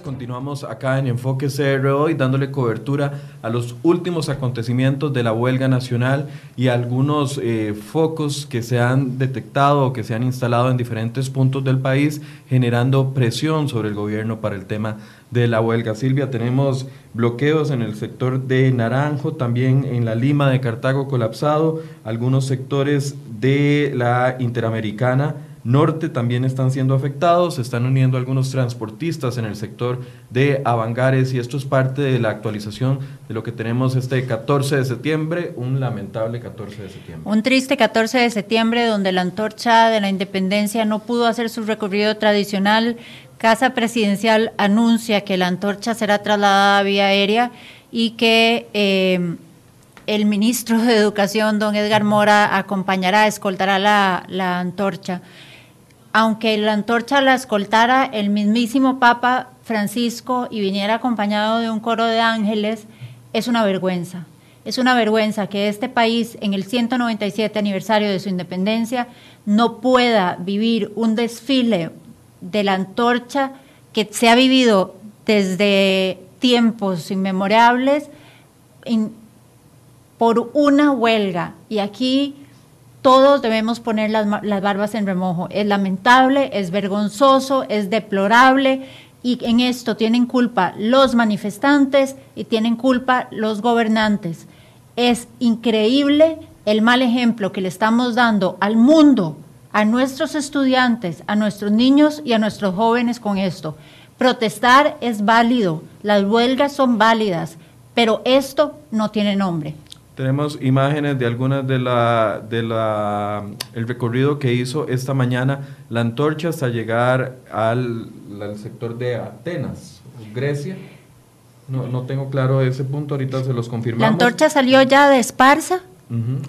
Continuamos acá en Enfoque CR hoy dándole cobertura a los últimos acontecimientos de la huelga nacional y algunos eh, focos que se han detectado o que se han instalado en diferentes puntos del país, generando presión sobre el gobierno para el tema de la huelga. Silvia, tenemos bloqueos en el sector de Naranjo, también en la Lima de Cartago colapsado, algunos sectores de la Interamericana norte también están siendo afectados, se están uniendo algunos transportistas en el sector de Avangares y esto es parte de la actualización de lo que tenemos este 14 de septiembre, un lamentable 14 de septiembre. Un triste 14 de septiembre donde la antorcha de la independencia no pudo hacer su recorrido tradicional. Casa Presidencial anuncia que la antorcha será trasladada vía aérea y que... Eh, el ministro de Educación, don Edgar Mora, acompañará, escoltará la, la antorcha aunque la antorcha la escoltara el mismísimo Papa Francisco y viniera acompañado de un coro de ángeles, es una vergüenza. Es una vergüenza que este país, en el 197 aniversario de su independencia, no pueda vivir un desfile de la antorcha que se ha vivido desde tiempos inmemorables por una huelga. Y aquí todos debemos poner las, barbas en remojo. Es lamentable, es vergonzoso, es deplorable y en esto tienen culpa los manifestantes y tienen culpa los gobernantes. Es increíble el mal ejemplo que le estamos dando al mundo, a nuestros estudiantes, a nuestros niños y a nuestros jóvenes con esto. Protestar es válido, las huelgas son válidas, pero esto no tiene nombre. Tenemos imágenes de algunas de la, de la el recorrido que hizo esta mañana la antorcha hasta llegar al, sector de Atenas, Grecia. No, no tengo claro ese punto, ahorita se los confirmamos. La antorcha salió ya de Esparza,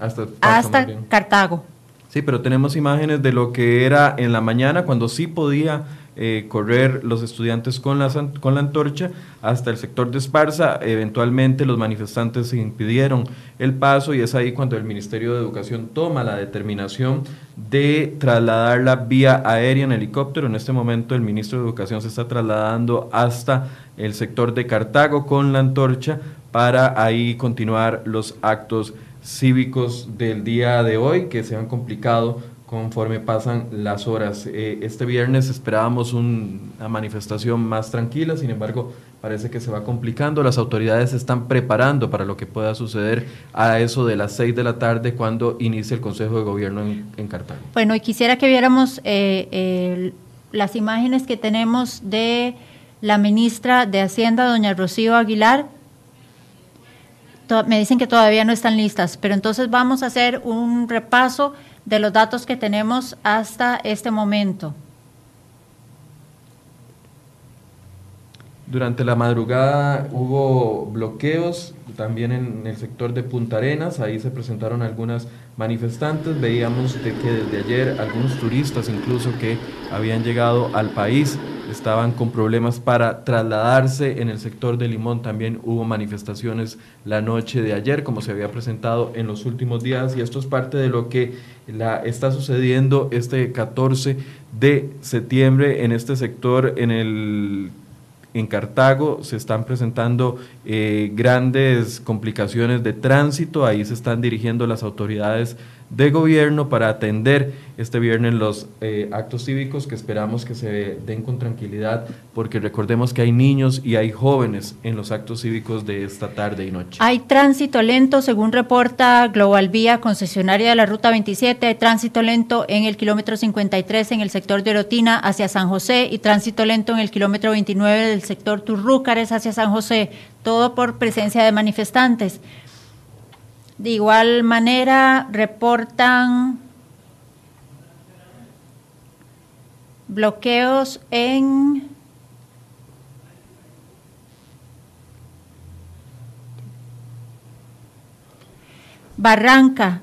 hasta, hasta Cartago. Sí, pero tenemos imágenes de lo que era en la mañana, cuando sí podía eh, correr los estudiantes con la, con la antorcha hasta el sector de Esparza. Eventualmente los manifestantes impidieron el paso y es ahí cuando el Ministerio de Educación toma la determinación de trasladarla vía aérea en helicóptero. En este momento el ministro de Educación se está trasladando hasta el sector de Cartago con la antorcha para ahí continuar los actos cívicos del día de hoy que se han complicado conforme pasan las horas. Eh, este viernes esperábamos una manifestación más tranquila, sin embargo, parece que se va complicando. Las autoridades están preparando para lo que pueda suceder a eso de las seis de la tarde cuando inicie el Consejo de Gobierno en, Cartago. Bueno, y quisiera que viéramos eh, las imágenes que tenemos de la ministra de Hacienda, doña Rocío Aguilar. me dicen que todavía no están listas, pero entonces vamos a hacer un repaso de los datos que tenemos hasta este momento. Durante la madrugada hubo bloqueos también en el sector de Punta Arenas, ahí se presentaron algunas manifestantes, veíamos de que desde ayer algunos turistas incluso que habían llegado al país estaban con problemas para trasladarse. En el sector de Limón. También hubo manifestaciones la noche de ayer, como se había presentado en los últimos días, y esto es parte de lo que la, está sucediendo este 14 de septiembre en este sector, en el en Cartago se están presentando eh, grandes complicaciones de tránsito, ahí se están dirigiendo las autoridades de gobierno para atender este viernes los eh, actos cívicos que esperamos que se den con tranquilidad, porque recordemos que hay niños y hay jóvenes en los actos cívicos de esta tarde y noche. Hay tránsito lento, según reporta Global Vía, concesionaria de la Ruta 27, hay tránsito lento en el kilómetro 53 en el sector de Orotina hacia San José y tránsito lento en el kilómetro 29 del sector Turrúcares hacia San José, todo por presencia de manifestantes. De igual manera, reportan bloqueos en Barranca,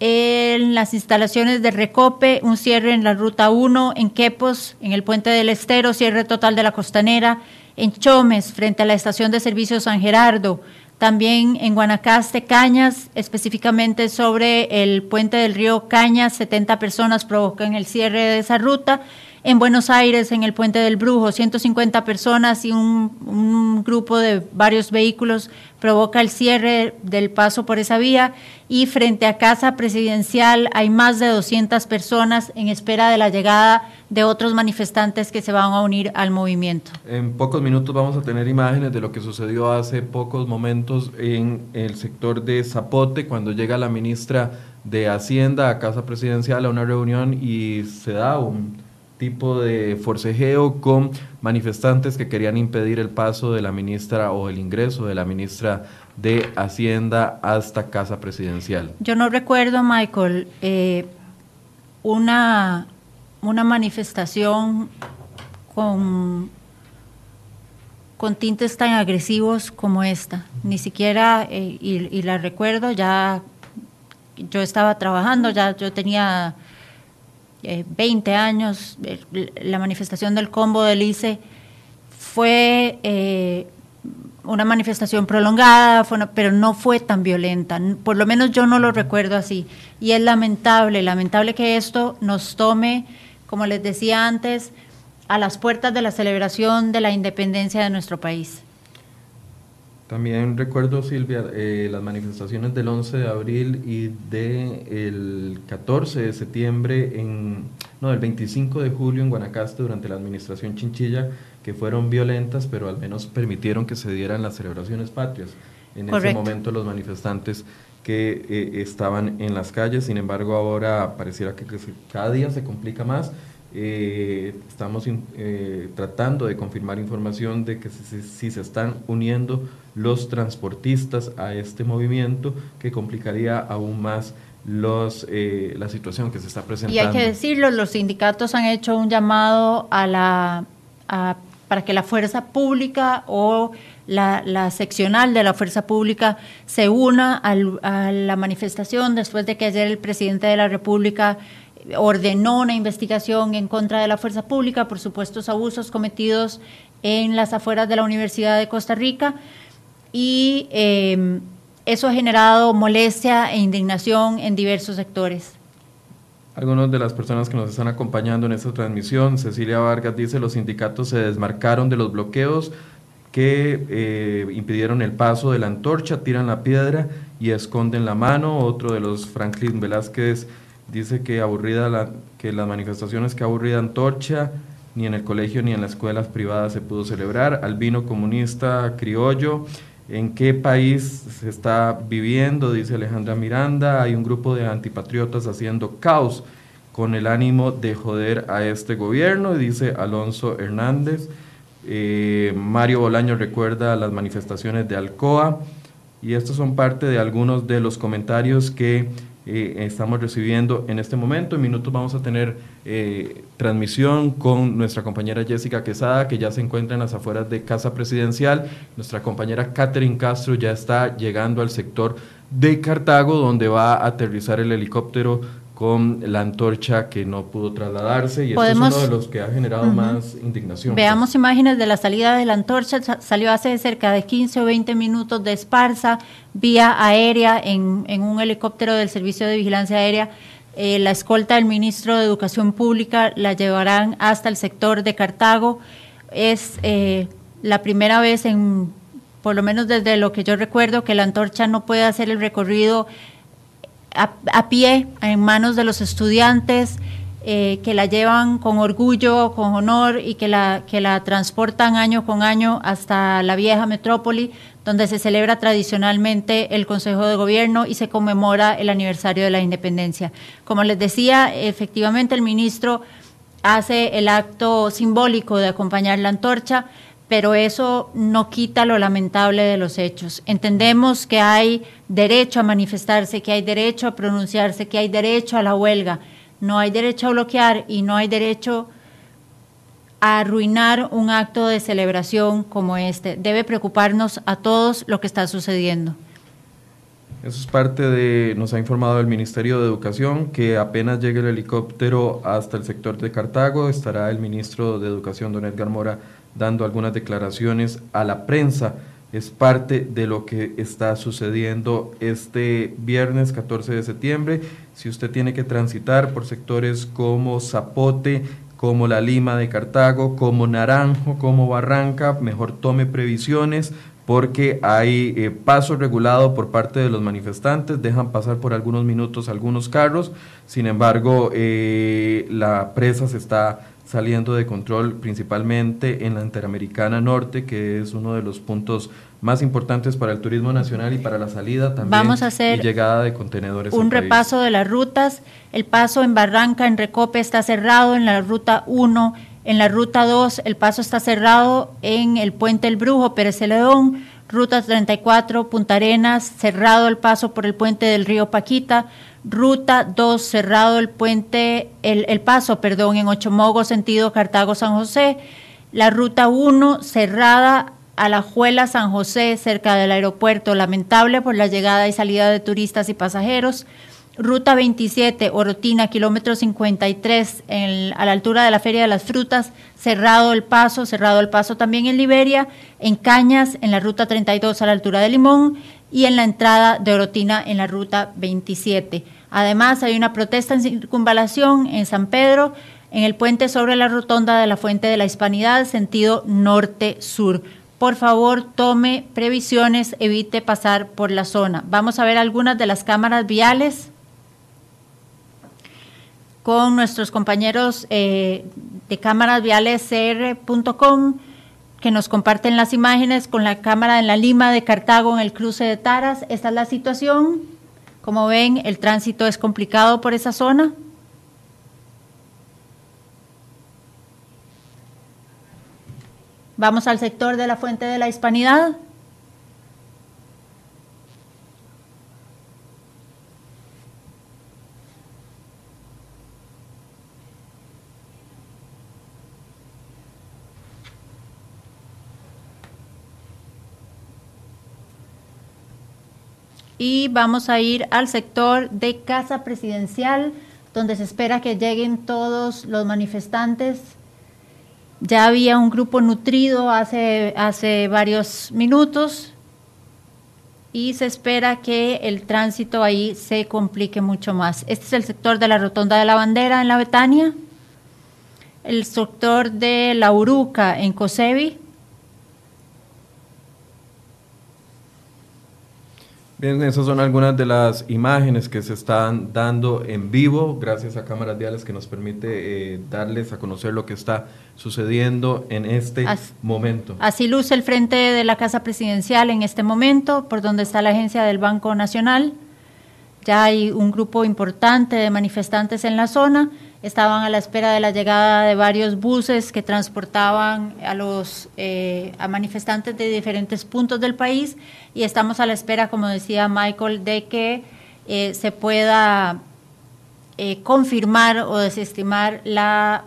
en las instalaciones de Recope, un cierre en la ruta 1, en Quepos, en el puente del Estero, cierre total de la costanera, en Chomes, frente a la estación de servicio San Gerardo, también en Guanacaste, Cañas, específicamente sobre el puente del río Cañas, 70 personas provocan el cierre de esa ruta. En Buenos Aires, en el Puente del Brujo, 150 personas y un, un grupo de varios vehículos provoca el cierre del paso por esa vía y frente a Casa Presidencial hay más de 200 personas en espera de la llegada de otros manifestantes que se van a unir al movimiento. En pocos minutos vamos a tener imágenes de lo que sucedió hace pocos momentos en el sector de Zapote cuando llega la ministra de Hacienda a Casa Presidencial a una reunión y se da un tipo de forcejeo con manifestantes que querían impedir el paso de la ministra o el ingreso de la ministra de Hacienda hasta Casa Presidencial. Yo no recuerdo, Michael, eh, una, una manifestación con, con tintes tan agresivos como esta. Ni siquiera, eh, y, y la recuerdo, ya yo estaba trabajando, ya yo tenía 20 eh, años, la manifestación del combo del ICE fue eh, una manifestación prolongada, pero no fue tan violenta, por lo menos yo no lo recuerdo así. Y es lamentable, lamentable que esto nos tome, como les decía antes, a las puertas de la celebración de la independencia de nuestro país. También recuerdo, Silvia, eh, las manifestaciones del 11 de abril y del 14 de septiembre, en, no, del 25 de julio en Guanacaste durante la administración Chinchilla, que fueron violentas, pero al menos permitieron que se dieran las celebraciones patrias. En ese momento los manifestantes que eh, estaban en las calles, sin embargo ahora pareciera que, cada día se complica más. Eh, estamos tratando de confirmar información de que si se están uniendo los transportistas a este movimiento que complicaría aún más los, eh, la situación que se está presentando. Y hay que decirlo, los sindicatos han hecho un llamado a la, para que la fuerza pública o la, seccional de la fuerza pública se una a la manifestación después de que ayer el presidente de la República ordenó una investigación en contra de la fuerza pública por supuestos abusos cometidos en las afueras de la Universidad de Costa Rica y em, eso ha generado molestia e indignación en diversos sectores. Algunas de las personas que nos están acompañando en esta transmisión, Cecilia Vargas dice, los sindicatos se desmarcaron de los bloqueos que eh, impidieron el paso de la antorcha, tiran la piedra y esconden la mano. Otro de los, Franklin Velázquez, dice que aburrida que las manifestaciones que aburrida antorcha, ni en el colegio ni en las escuelas privadas se pudo celebrar. Albino comunista criollo, en qué país se está viviendo, dice Alejandra Miranda, hay un grupo de antipatriotas haciendo caos con el ánimo de joder a este gobierno, dice Alonso Hernández. Eh, Mario Bolaño recuerda las manifestaciones de Alcoa y estos son parte de algunos de los comentarios que eh, estamos recibiendo en este momento. En minutos vamos a tener eh, transmisión con nuestra compañera Jessica Quesada, que ya se encuentra en las afueras de Casa Presidencial. Nuestra compañera Catherine Castro ya está llegando al sector de Cartago, donde va a aterrizar el helicóptero con la antorcha que no pudo trasladarse y esto es uno de los que ha generado más indignación. Veamos imágenes de la salida de la antorcha, salió hace cerca de 15 o 20 minutos de Esparza, vía aérea en, en un helicóptero del Servicio de Vigilancia Aérea. Eh, la escolta del ministro de Educación Pública la llevarán hasta el sector de Cartago. Es eh, la primera vez en, por lo menos desde lo que yo recuerdo, que la antorcha no puede hacer el recorrido a, pie, en manos de los estudiantes, eh, que la llevan con orgullo, con honor y que la, que la transportan año con año hasta la vieja metrópoli, donde se celebra tradicionalmente el Consejo de Gobierno y se conmemora el aniversario de la independencia. Como les decía, efectivamente el ministro hace el acto simbólico de acompañar la antorcha, pero eso no quita lo lamentable de los hechos. Entendemos que hay derecho a manifestarse, que hay derecho a pronunciarse, que hay derecho a la huelga, no hay derecho a bloquear y no hay derecho a arruinar un acto de celebración como este. Debe preocuparnos a todos lo que está sucediendo. Eso es parte de, nos ha informado el Ministerio de Educación, que apenas llegue el helicóptero hasta el sector de Cartago, estará el ministro de Educación, don Edgar Mora, dando algunas declaraciones a la prensa. Es parte de lo que está sucediendo este viernes 14 de septiembre. Si usted tiene que transitar por sectores como Zapote, como la Lima de Cartago, como Naranjo, como Barranca, mejor tome previsiones porque hay eh, paso regulado por parte de los manifestantes, dejan pasar por algunos minutos algunos carros, sin embargo eh, la presa se está saliendo de control principalmente en la Interamericana Norte, que es uno de los puntos más importantes para el turismo nacional y para la salida también Vamos a hacer y llegada de contenedores. Un repaso de las rutas. El paso en Barranca, en Recope, está cerrado en la ruta 1. En la ruta 2, el paso está cerrado en el puente El Brujo, Pérez Celedón. Ruta 34, Punta Arenas, cerrado el paso por el puente del río Paquita. Ruta 2, cerrado el puente, el, el paso, perdón, en Ochomogo, sentido Cartago-San José. La ruta 1, cerrada Alajuela, San José, cerca del aeropuerto, lamentable por la llegada y salida de turistas y pasajeros. Ruta 27, Orotina, kilómetro 53, a la altura de la Feria de las Frutas, cerrado el paso, cerrado el paso también en Liberia, en Cañas, en la ruta 32 a la altura de Limón y en la entrada de Orotina en la ruta 27. Además, hay una protesta en circunvalación en San Pedro, en el puente sobre la rotonda de la Fuente de la Hispanidad, sentido norte-sur por favor tome previsiones, evite pasar por la zona. Vamos a ver algunas de las cámaras viales con nuestros compañeros eh, de cámaras viales cr.com que nos comparten las imágenes con la cámara en la Lima de Cartago en el cruce de Taras. Esta es la situación. Como ven, el tránsito es complicado por esa zona. Vamos al sector de la fuente de la hispanidad. Y vamos a ir al sector de Casa Presidencial, donde se espera que lleguen todos los manifestantes ya había un grupo nutrido hace, hace varios minutos y se espera que el tránsito ahí se complique mucho más. Este es el sector de la Rotonda de la Bandera en la Betania, el sector de la Uruca en Cosevi, Bien, esas son algunas de las imágenes que se están dando en vivo gracias a cámaras diales que nos permite eh, darles a conocer lo que está sucediendo en este momento. Así luce el frente de la Casa Presidencial en este momento, por donde está la agencia del Banco Nacional. Ya hay un grupo importante de manifestantes en la zona estaban a la espera de la llegada de varios buses que transportaban a los eh, a manifestantes de diferentes puntos del país y estamos a la espera, como decía Michael, de que eh, se pueda eh, confirmar o desestimar la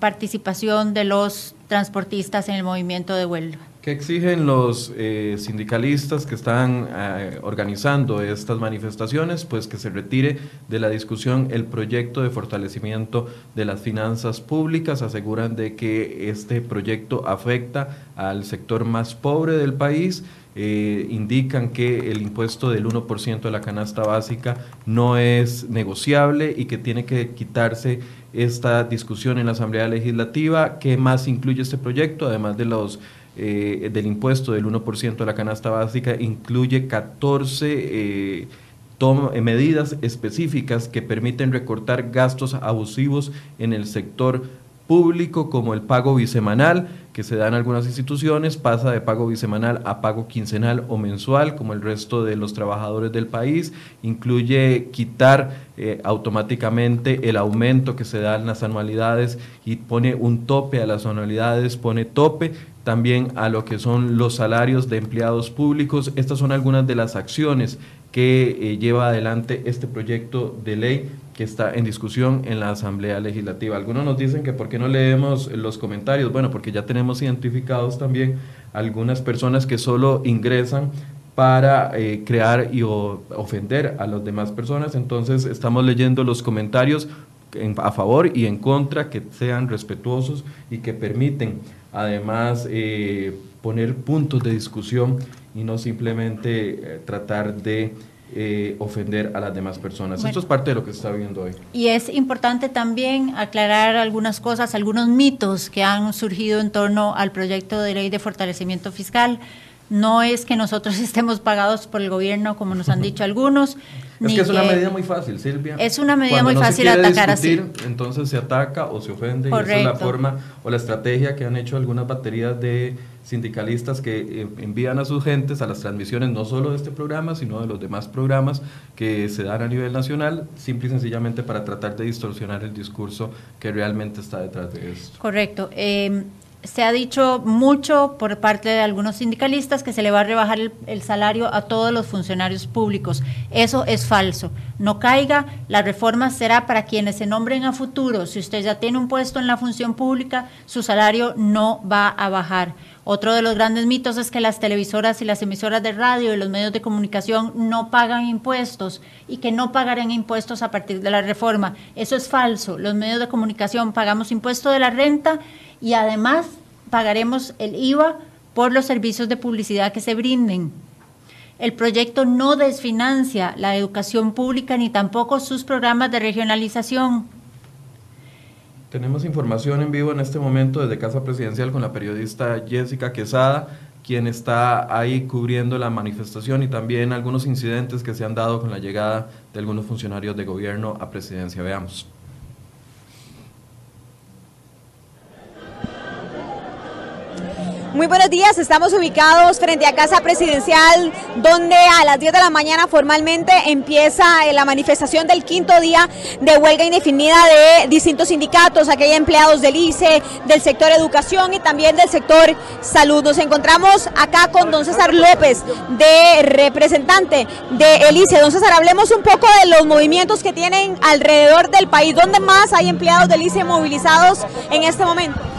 participación de los transportistas en el movimiento de huelga. ¿Qué exigen los eh, sindicalistas que están eh, organizando estas manifestaciones? Pues que se retire de la discusión el proyecto de fortalecimiento de las finanzas públicas. Aseguran de que este proyecto afecta al sector más pobre del país. Eh, indican que el impuesto del 1% de la canasta básica no es negociable y que tiene que quitarse esta discusión en la Asamblea Legislativa. ¿Qué más incluye este proyecto? Además de los eh, del impuesto del 1% de la canasta básica incluye 14 eh, eh, medidas específicas que permiten recortar gastos abusivos en el sector público como el pago bisemanal que se da en algunas instituciones, pasa de pago bisemanal a pago quincenal o mensual como el resto de los trabajadores del país, incluye quitar automáticamente el aumento que se da en las anualidades y pone un tope a las anualidades, pone tope también a lo que son los salarios de empleados públicos. Estas son algunas de las acciones que eh, lleva adelante este proyecto de ley que está en discusión en la Asamblea Legislativa. Algunos nos dicen que por qué no leemos los comentarios. Bueno, porque ya tenemos identificados también algunas personas que solo ingresan para eh, crear y ofender a las demás personas. Entonces estamos leyendo los comentarios a favor y en contra, que sean respetuosos y que permiten además eh, poner puntos de discusión y no simplemente eh, tratar de eh, ofender a las demás personas. Esto es parte de lo que se está viendo hoy. Y es importante también aclarar algunas cosas, algunos mitos que han surgido en torno al proyecto de ley de fortalecimiento fiscal. No es que nosotros estemos pagados por el gobierno, como nos han dicho algunos. Es que es una medida muy fácil, Silvia. Es una medida muy fácil atacar así. Entonces se ataca o se ofende. Y esa es la forma o la estrategia que han hecho algunas baterías de sindicalistas que eh, envían a sus gentes a las transmisiones no solo de este programa, sino de los demás programas que se dan a nivel nacional, simple y sencillamente para tratar de distorsionar el discurso que realmente está detrás de esto. Correcto. Eh, se ha dicho mucho por parte de algunos sindicalistas que se le va a rebajar el, salario a todos los funcionarios públicos. Eso es falso. No caiga, la reforma será para quienes se nombren a futuro. Si usted ya tiene un puesto en la función pública, su salario no va a bajar. Otro de los grandes mitos es que las televisoras y las emisoras de radio y los medios de comunicación no pagan impuestos y que no pagarán impuestos a partir de la reforma. Eso es falso. Los medios de comunicación pagamos impuesto de la renta y además pagaremos el IVA por los servicios de publicidad que se brinden. El proyecto no desfinancia la educación pública ni tampoco sus programas de regionalización. Tenemos información en vivo en este momento desde Casa Presidencial con la periodista Jessica Quesada, quien está ahí cubriendo la manifestación y también algunos incidentes que se han dado con la llegada de algunos funcionarios de gobierno a presidencia. Veamos. Muy buenos días, estamos ubicados frente a Casa Presidencial, donde a las 10 de la mañana formalmente empieza eh, la manifestación del quinto día de huelga indefinida de distintos sindicatos, aquellos empleados del ICE, del sector educación y también del sector salud. Nos encontramos acá con don César López, de representante del ICE. Don César, hablemos un poco de los movimientos que tienen alrededor del país. ¿Dónde más hay empleados del ICE movilizados en este momento?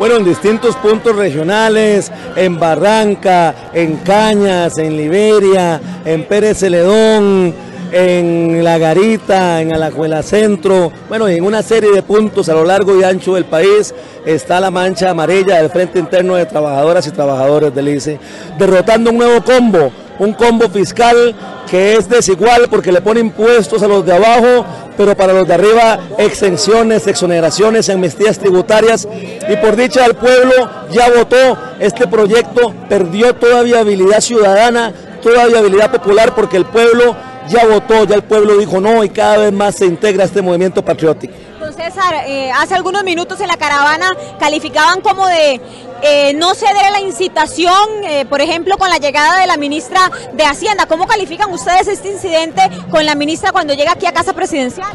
Bueno, en distintos puntos regionales, en Barranca, en Cañas, en Liberia, en Pérez Celedón, en La Garita, en Alajuela Centro, bueno, en una serie de puntos a lo largo y ancho del país está la mancha amarilla del Frente Interno de Trabajadoras y Trabajadores del ICE, derrotando un nuevo combo, un combo fiscal que es desigual porque le pone impuestos a los de abajo, pero para los de arriba exenciones, exoneraciones, amnistías tributarias. Y por dicha del pueblo ya votó este proyecto, perdió toda viabilidad ciudadana, toda viabilidad popular porque el pueblo ya votó, ya el pueblo dijo no y cada vez más se integra este movimiento patriótico. Don César, eh, hace algunos minutos en la caravana calificaban como de eh, no ceder a la incitación, eh, por ejemplo, con la llegada de la ministra de Hacienda. ¿Cómo califican ustedes este incidente con la ministra cuando llega aquí a Casa Presidencial?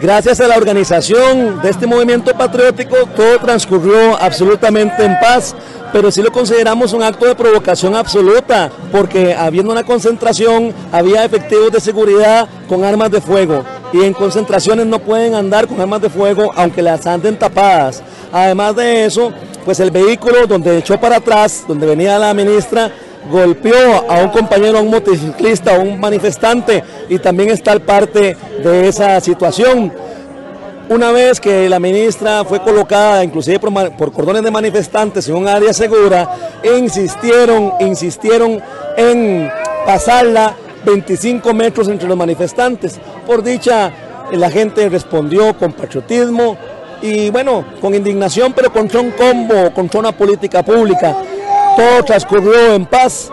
Gracias a la organización de este movimiento patriótico, todo transcurrió absolutamente en paz, pero sí lo consideramos un acto de provocación absoluta, porque habiendo una concentración, había efectivos de seguridad con armas de fuego, y en concentraciones no pueden andar con armas de fuego, aunque las anden tapadas. Además de eso, pues el vehículo donde echó para atrás, donde venía la ministra, golpeó a un compañero, a un motociclista, a un manifestante y también está el parte de esa situación. Una vez que la ministra fue colocada, inclusive por, cordones de manifestantes en un área segura, insistieron, insistieron en pasarla 25 metros entre los manifestantes. Por dicha, la gente respondió con patriotismo y bueno, con indignación, pero contra un combo, contra una política pública todo transcurrió en paz,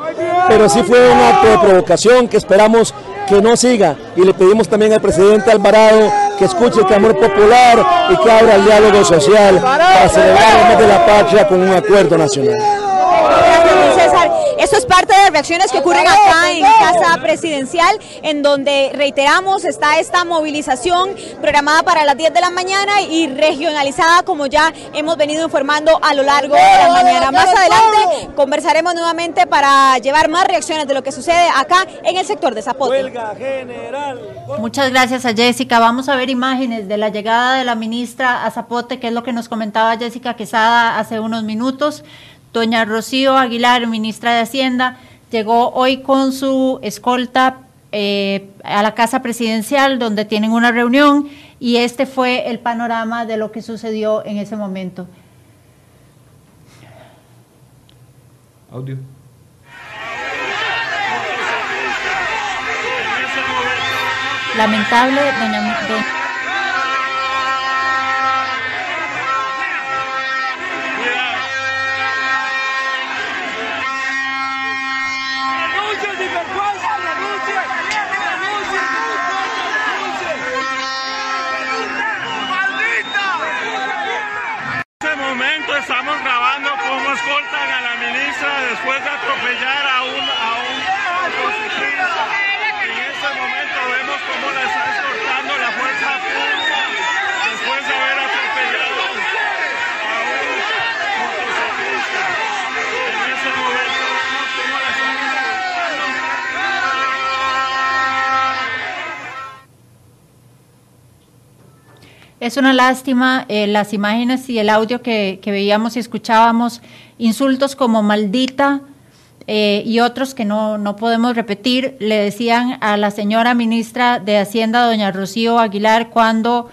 pero sí fue un acto de provocación que esperamos que no siga y le pedimos también al presidente Alvarado que escuche el clamor popular y que abra el diálogo social para celebrar el de la patria con un acuerdo nacional. Eso es parte de las reacciones que ocurren acá en Casa Presidencial, en donde reiteramos está esta movilización programada para las 10 de la mañana y regionalizada como ya hemos venido informando a lo largo de la mañana. Más adelante conversaremos nuevamente para llevar más reacciones de lo que sucede acá en el sector de Zapote. Muchas gracias a Jessica. Vamos a ver imágenes de la llegada de la ministra a Zapote, que es lo que nos comentaba Jessica Quesada hace unos minutos. Doña Rocío Aguilar, ministra de Hacienda, llegó hoy con su escolta eh, a la Casa Presidencial, donde tienen una reunión, y este fue el panorama de lo que sucedió en ese momento. Audio. lamentable, doña, estamos grabando cómo escoltan a la ministra después de Es una lástima eh, las imágenes y el audio que, veíamos y escuchábamos, insultos como maldita eh, y otros que no, no podemos repetir, le decían a la señora ministra de Hacienda, doña Rocío Aguilar, cuando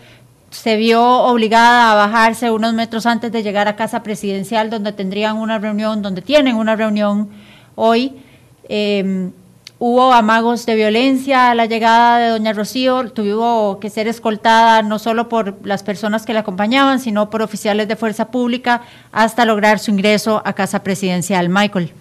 se vio obligada a bajarse unos metros antes de llegar a casa presidencial, donde tendrían una reunión, donde tienen una reunión hoy. Eh, Hubo amagos de violencia a la llegada de doña Rocío, tuvo que ser escoltada no solo por las personas que la acompañaban, sino por oficiales de fuerza pública hasta lograr su ingreso a casa presidencial. Michael.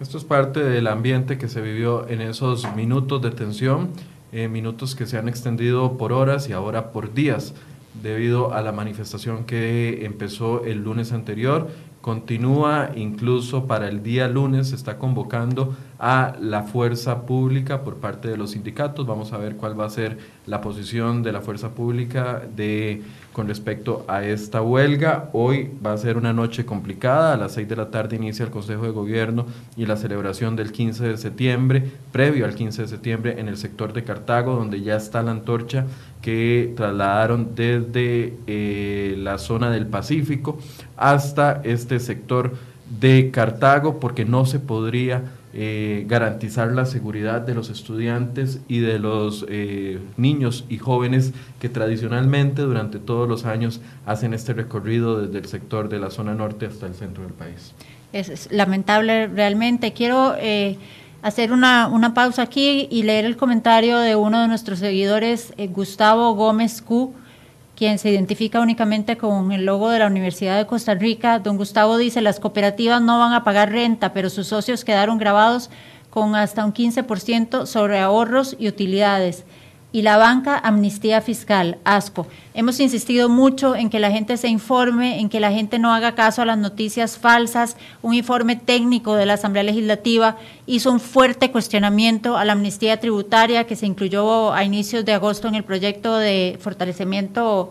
Esto es parte del ambiente que se vivió en esos minutos de tensión, eh, minutos que se han extendido por horas y ahora por días debido a la manifestación que empezó el lunes anterior continúa incluso para el día lunes, se está convocando a la fuerza pública por parte de los sindicatos. Vamos a ver cuál va a ser la posición de la fuerza pública de, con respecto a esta huelga. Hoy va a ser una noche complicada, a las 6 de la tarde inicia el Consejo de Gobierno y la celebración del 15 de septiembre, previo al 15 de septiembre en el sector de Cartago, donde ya está la antorcha que trasladaron desde eh, la zona del Pacífico hasta este sector de Cartago, porque no se podría eh, garantizar la seguridad de los estudiantes y de los eh, niños y jóvenes que tradicionalmente durante todos los años hacen este recorrido desde el sector de la zona norte hasta el centro del país. Es, lamentable realmente. Quiero hacer una, una, pausa aquí y leer el comentario de uno de nuestros seguidores, eh, Gustavo Gómez Q, quien se identifica únicamente con el logo de la Universidad de Costa Rica. Don Gustavo dice, las cooperativas no van a pagar renta, pero sus socios quedaron grabados con hasta un 15% sobre ahorros y utilidades y la banca amnistía fiscal, ASCO. Hemos insistido mucho en que la gente se informe, en que la gente no haga caso a las noticias falsas. Un informe técnico de la Asamblea Legislativa hizo un fuerte cuestionamiento a la amnistía tributaria que se incluyó a inicios de agosto en el proyecto de fortalecimiento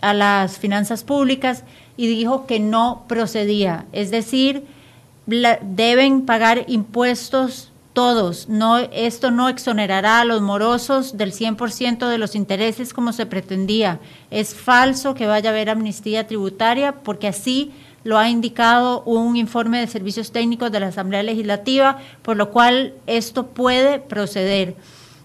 a las finanzas públicas y dijo que no procedía. Es decir, deben pagar impuestos todos. No, esto no exonerará a los morosos del 100% de los intereses como se pretendía. Es falso que vaya a haber amnistía tributaria porque así lo ha indicado un informe de servicios técnicos de la Asamblea Legislativa, por lo cual esto puede proceder.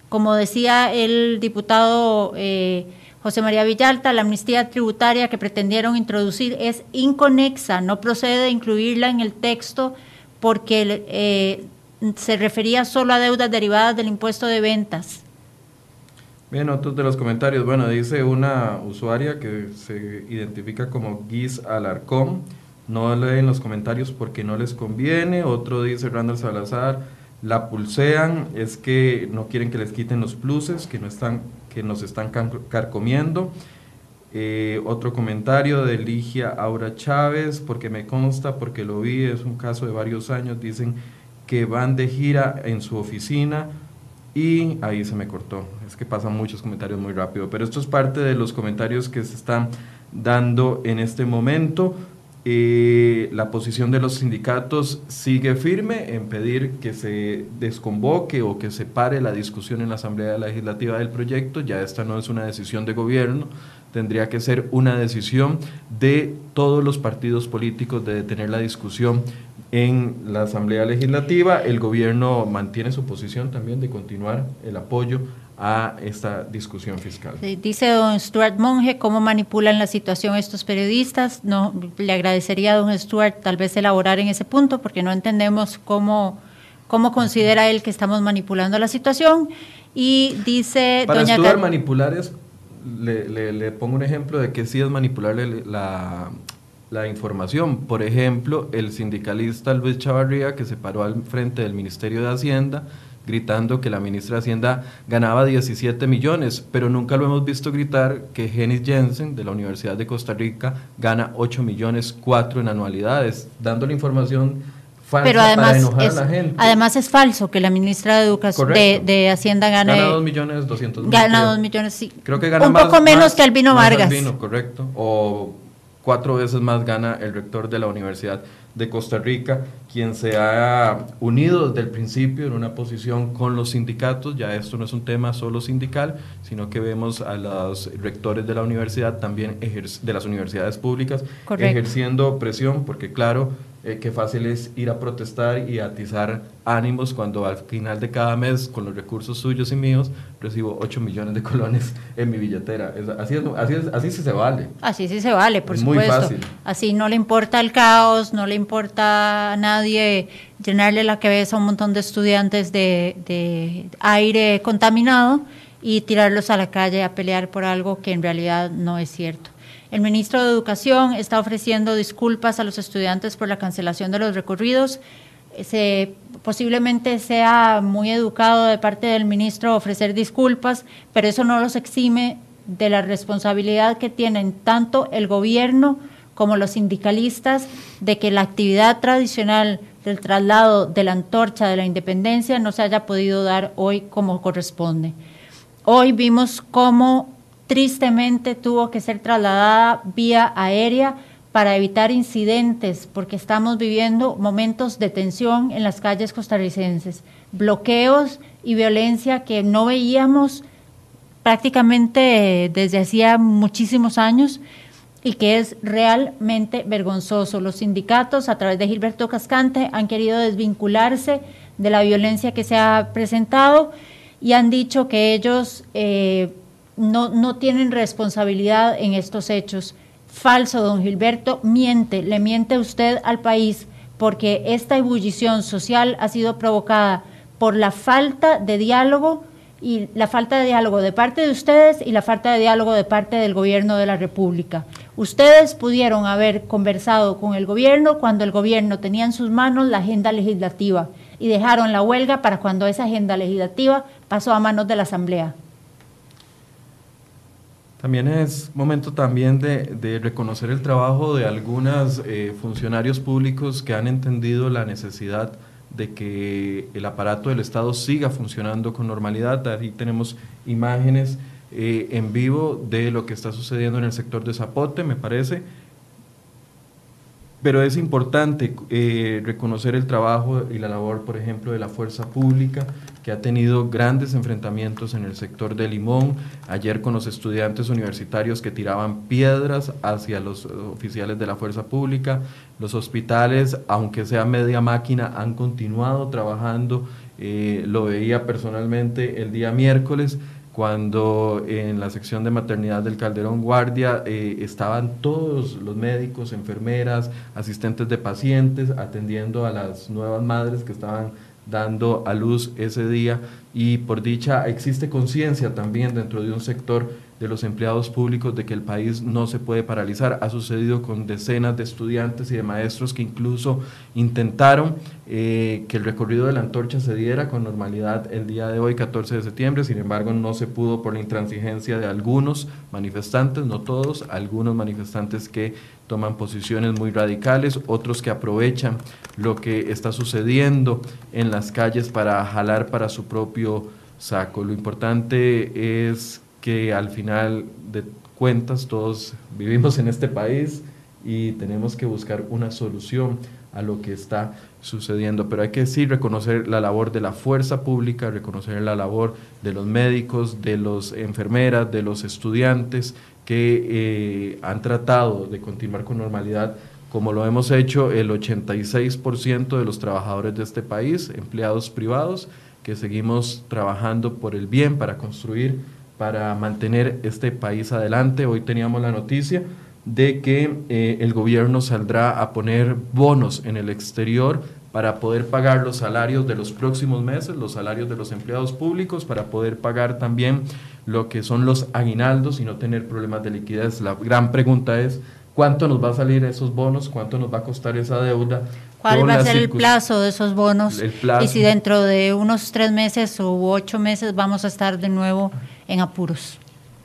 Como decía el diputado eh, José María Villalta, la amnistía tributaria que pretendieron introducir es inconexa, no procede incluirla en el texto porque eh, se refería solo a deudas derivadas del impuesto de ventas. Bien, otros de los comentarios. Bueno, dice una usuaria que se identifica como Guis Alarcón. No leen los comentarios porque no les conviene. Otro dice Randall Salazar, la pulsean, es que no quieren que les quiten los pluses, que, no están, que nos están carcomiendo. Eh, otro comentario de Ligia Aura Chávez, porque me consta, porque lo vi, es un caso de varios años, dicen que van de gira en su oficina y ahí se me cortó. Es que pasan muchos comentarios muy rápido, pero esto es parte de los comentarios que se están dando en este momento. Eh, la posición de los sindicatos sigue firme en pedir que se desconvoque o que se pare la discusión en la Asamblea Legislativa del proyecto. Ya esta no es una decisión de gobierno, tendría que ser una decisión de todos los partidos políticos de detener la discusión en la Asamblea Legislativa. El gobierno mantiene su posición también de continuar el apoyo a esta discusión fiscal. Dice don Stuart Monge cómo manipulan la situación estos periodistas. No, le agradecería a don Stuart tal vez elaborar en ese punto porque no entendemos cómo, cómo considera él que estamos manipulando la situación. Y dice Para doña estudiar Car- manipular es, le, pongo un ejemplo de que sí es manipularle la, información. Por ejemplo, el sindicalista Luis Chavarría, que se paró al frente del Ministerio de Hacienda, gritando que la ministra de Hacienda ganaba 17 millones, pero nunca lo hemos visto gritar que Genis Jensen, de la Universidad de Costa Rica, gana 8 millones 4 en anualidades, dando la información falsa pero para además enojar es, a la gente. además es falso que la ministra de Educación de, de Hacienda gane gana 2 millones 200 mil. gana creo. dos millones sí. Creo que gana un más- poco menos más- que Albino más Vargas. Albino, correcto. O cuatro veces más gana el rector de la Universidad de Costa Rica, quien se ha unido desde el principio en una posición con los sindicatos. Ya esto no es un tema solo sindical, sino que vemos a los rectores de la universidad también de las universidades públicas Correcto. ejerciendo presión, porque claro, eh, qué fácil es ir a protestar y atizar ánimos cuando al final de cada mes, con los recursos suyos y míos, recibo 8 millones de colones en mi billetera. Es- así, es, así, es, así sí se vale. Así sí se vale, por Es muy supuesto. fácil. Así no le importa el caos, no le importa a nadie llenarle la cabeza a un montón de estudiantes de, de aire contaminado y tirarlos a la calle a pelear por algo que en realidad no es cierto. El ministro de Educación está ofreciendo disculpas a los estudiantes por la cancelación de los recorridos. Se, posiblemente sea muy educado de parte del ministro ofrecer disculpas, pero eso no los exime de la responsabilidad que tienen tanto el gobierno como los sindicalistas de que la actividad tradicional del traslado de la antorcha de la independencia no se haya podido dar hoy como corresponde. Hoy vimos cómo tristemente tuvo que ser trasladada vía aérea para evitar incidentes, porque estamos viviendo momentos de tensión en las calles costarricenses, bloqueos y violencia que no veíamos prácticamente eh, desde hacía muchísimos años y que es realmente vergonzoso. Los sindicatos, a través de Gilberto Cascante, han querido desvincularse de la violencia que se ha presentado y han dicho que ellos eh, no, no tienen responsabilidad en estos hechos. Falso, don Gilberto, miente, le miente usted al país porque esta ebullición social ha sido provocada por la falta de diálogo y la falta de diálogo de parte de ustedes y la falta de diálogo de parte del gobierno de la República. Ustedes pudieron haber conversado con el gobierno cuando el gobierno tenía en sus manos la agenda legislativa y dejaron la huelga para cuando esa agenda legislativa pasó a manos de la Asamblea. También es momento también de, reconocer el trabajo de algunos eh, funcionarios públicos que han entendido la necesidad de que el aparato del Estado siga funcionando con normalidad. Ahí tenemos imágenes eh, en vivo de lo que está sucediendo en el sector de Zapote, me parece. Pero es importante eh, reconocer el trabajo y la labor, por ejemplo, de la fuerza pública, que ha tenido grandes enfrentamientos en el sector de Limón, ayer con los estudiantes universitarios que tiraban piedras hacia los oficiales de la fuerza pública. Los hospitales, aunque sea media máquina, han continuado trabajando. Eh, lo veía personalmente el día miércoles cuando en la sección de maternidad del Calderón Guardia eh, estaban todos los médicos, enfermeras, asistentes de pacientes atendiendo a las nuevas madres que estaban dando a luz ese día. Y por dicha existe conciencia también dentro de un sector de los empleados públicos de que el país no se puede paralizar. Ha sucedido con decenas de estudiantes y de maestros que incluso intentaron eh, que el recorrido de la antorcha se diera con normalidad el día de hoy, 14 de septiembre, sin embargo no se pudo por la intransigencia de algunos manifestantes, no todos, algunos manifestantes que toman posiciones muy radicales, otros que aprovechan lo que está sucediendo en las calles para jalar para su propio saco. Lo importante es que al final de cuentas todos vivimos en este país y tenemos que buscar una solución a lo que está sucediendo. Pero hay que sí reconocer la labor de la fuerza pública, reconocer la labor de los médicos, de las enfermeras, de los estudiantes que eh, han tratado de continuar con normalidad como lo hemos hecho el 86% de los trabajadores de este país, empleados privados, que seguimos trabajando por el bien, para construir, para mantener este país adelante. Hoy teníamos la noticia de que eh, el gobierno saldrá a poner bonos en el exterior para poder pagar los salarios de los próximos meses, los salarios de los empleados públicos, para poder pagar también lo que son los aguinaldos y no tener problemas de liquidez. La gran pregunta es, ¿cuánto nos va a salir esos bonos? ¿Cuánto nos va a costar esa deuda? ¿Cuál va a ser el plazo de esos bonos? Y si dentro de unos tres meses u ocho meses vamos a estar de nuevo en apuros.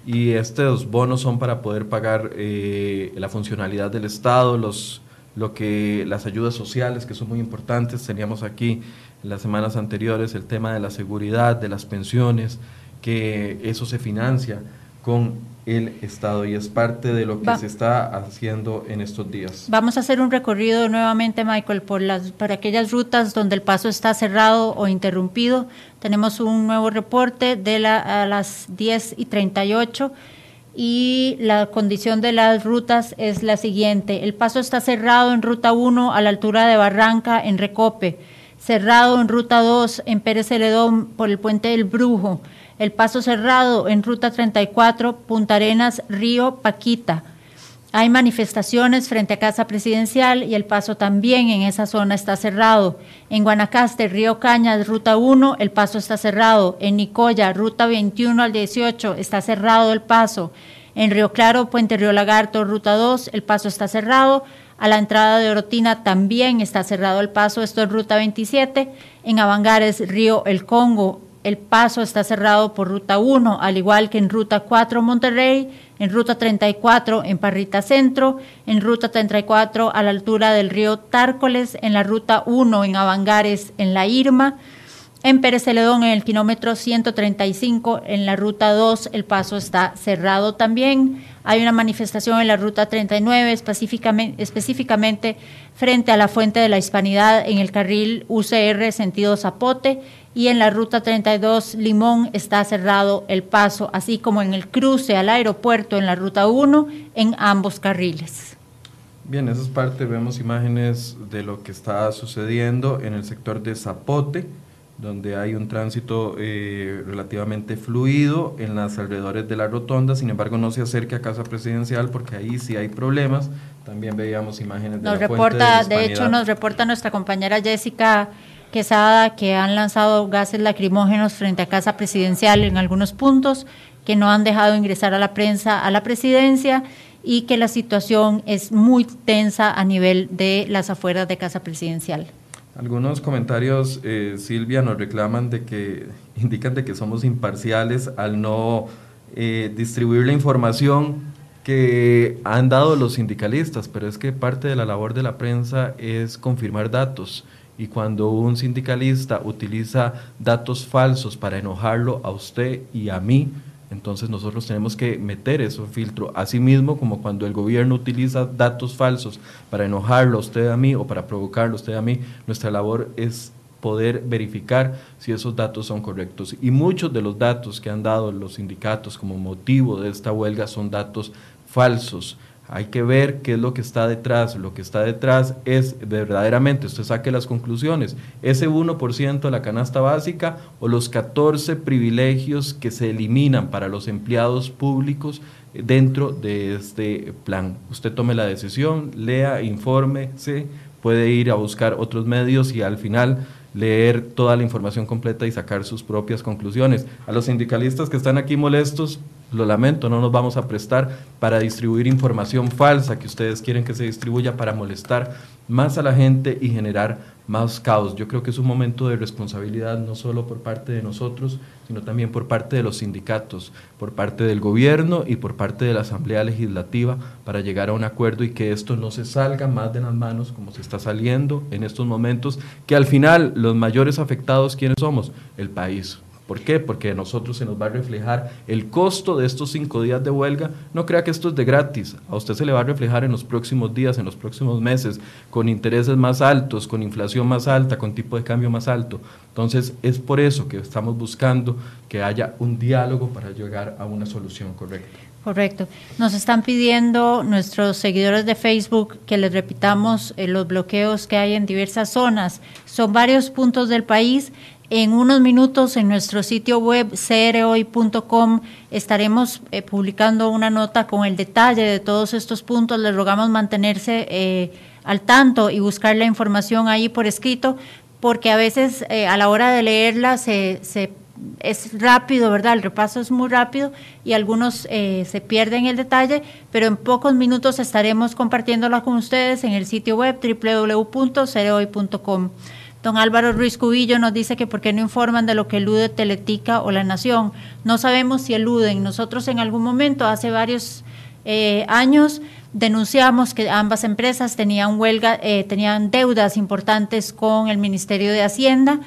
Y estos bonos son para poder pagar eh, la funcionalidad del Estado, los lo que las ayudas sociales que son muy importantes. Teníamos aquí en las semanas anteriores el tema de la seguridad, de las pensiones, que eso se financia con el Estado y es parte de lo que se está haciendo en estos días. Vamos a hacer un recorrido nuevamente, Michael, por, las, por aquellas rutas donde el paso está cerrado o interrumpido. Tenemos un nuevo reporte de la, a las 10 y 38 y la condición de las rutas es la siguiente. El paso está cerrado en ruta 1 a la altura de Barranca en Recope, cerrado en ruta 2 en Pérez Celedón por el puente del Brujo, el paso cerrado en ruta 34 Punta Arenas Río Paquita. Hay manifestaciones frente a Casa Presidencial y el paso también en esa zona está cerrado. En Guanacaste, Río Cañas, Ruta 1, el paso está cerrado. En Nicoya, Ruta 21 al 18, está cerrado el paso. En Río Claro, Puente Río Lagarto, Ruta 2, el paso está cerrado. A la entrada de Orotina también está cerrado el paso, esto es Ruta 27. En Avangares, Río El Congo, el paso está cerrado por Ruta 1, al igual que en Ruta 4 Monterrey en ruta 34 en Parrita Centro, en ruta 34 a la altura del río Tárcoles, en la ruta 1 en Avangares, en la Irma, en Pérez Celedón en el kilómetro 135, en la ruta 2 el paso está cerrado también. Hay una manifestación en la ruta 39, específicamente, específicamente frente a la Fuente de la Hispanidad en el carril UCR sentido Zapote y en la ruta 32 Limón está cerrado el paso, así como en el cruce al aeropuerto en la ruta 1 en ambos carriles. Bien, esa es parte, vemos imágenes de lo que está sucediendo en el sector de Zapote, donde hay un tránsito eh, relativamente fluido en las alrededores de la rotonda, sin embargo no se acerque a Casa Presidencial porque ahí sí hay problemas, también veíamos imágenes de nos reporta, de, de hecho nos reporta nuestra compañera Jessica Quesada que han lanzado gases lacrimógenos frente a Casa Presidencial en algunos puntos, que no han dejado ingresar a la prensa a la presidencia y que la situación es muy tensa a nivel de las afueras de Casa Presidencial. Algunos comentarios, eh, Silvia, nos reclaman de que indican de que somos imparciales al no eh, distribuir la información que han dado los sindicalistas, pero es que parte de la labor de la prensa es confirmar datos y cuando un sindicalista utiliza datos falsos para enojarlo a usted y a mí, entonces nosotros tenemos que meter eso filtro. Asimismo, como cuando el gobierno utiliza datos falsos para enojarlo a usted a mí o para provocarlo a usted a mí, nuestra labor es poder verificar si esos datos son correctos. Y muchos de los datos que han dado los sindicatos como motivo de esta huelga son datos falsos. Hay que ver qué es lo que está detrás. Lo que está detrás es verdaderamente, usted saque las conclusiones, ese 1% de la canasta básica o los 14 privilegios que se eliminan para los empleados públicos dentro de este plan. Usted tome la decisión, lea, informe, se puede ir a buscar otros medios y al final leer toda la información completa y sacar sus propias conclusiones. A los sindicalistas que están aquí molestos, lo lamento, no nos vamos a prestar para distribuir información falsa que ustedes quieren que se distribuya para molestar más a la gente y generar más caos. Yo creo que es un momento de responsabilidad no solo por parte de nosotros, sino también por parte de los sindicatos, por parte del gobierno y por parte de la Asamblea Legislativa para llegar a un acuerdo y que esto no se salga más de las manos como se está saliendo en estos momentos, que al final los mayores afectados, ¿quiénes somos? El país. ¿Por qué? Porque a nosotros se nos va a reflejar el costo de estos cinco días de huelga. No crea que esto es de gratis. A usted se le va a reflejar en los próximos días, en los próximos meses, con intereses más altos, con inflación más alta, con tipo de cambio más alto. Entonces, es por eso que estamos buscando que haya un diálogo para llegar a una solución correcta. Correcto. Nos están pidiendo nuestros seguidores de Facebook que les repitamos eh, los bloqueos que hay en diversas zonas. Son varios puntos del país en unos minutos en nuestro sitio web crhoy.com estaremos eh, publicando una nota con el detalle de todos estos puntos. Les rogamos mantenerse eh, al tanto y buscar la información ahí por escrito, porque a veces eh, a la hora de leerla se, se, es rápido, ¿verdad? El repaso es muy rápido y algunos se pierden el detalle, pero en pocos minutos estaremos compartiéndola con ustedes en el sitio web www.cereoy.com. Don Álvaro Ruiz Cubillo nos dice que por qué no informan de lo que elude Teletica o La Nación. No sabemos si eluden. Nosotros en algún momento, hace varios eh, años, denunciamos que ambas empresas tenían huelga, eh, tenían deudas importantes con el Ministerio de Hacienda.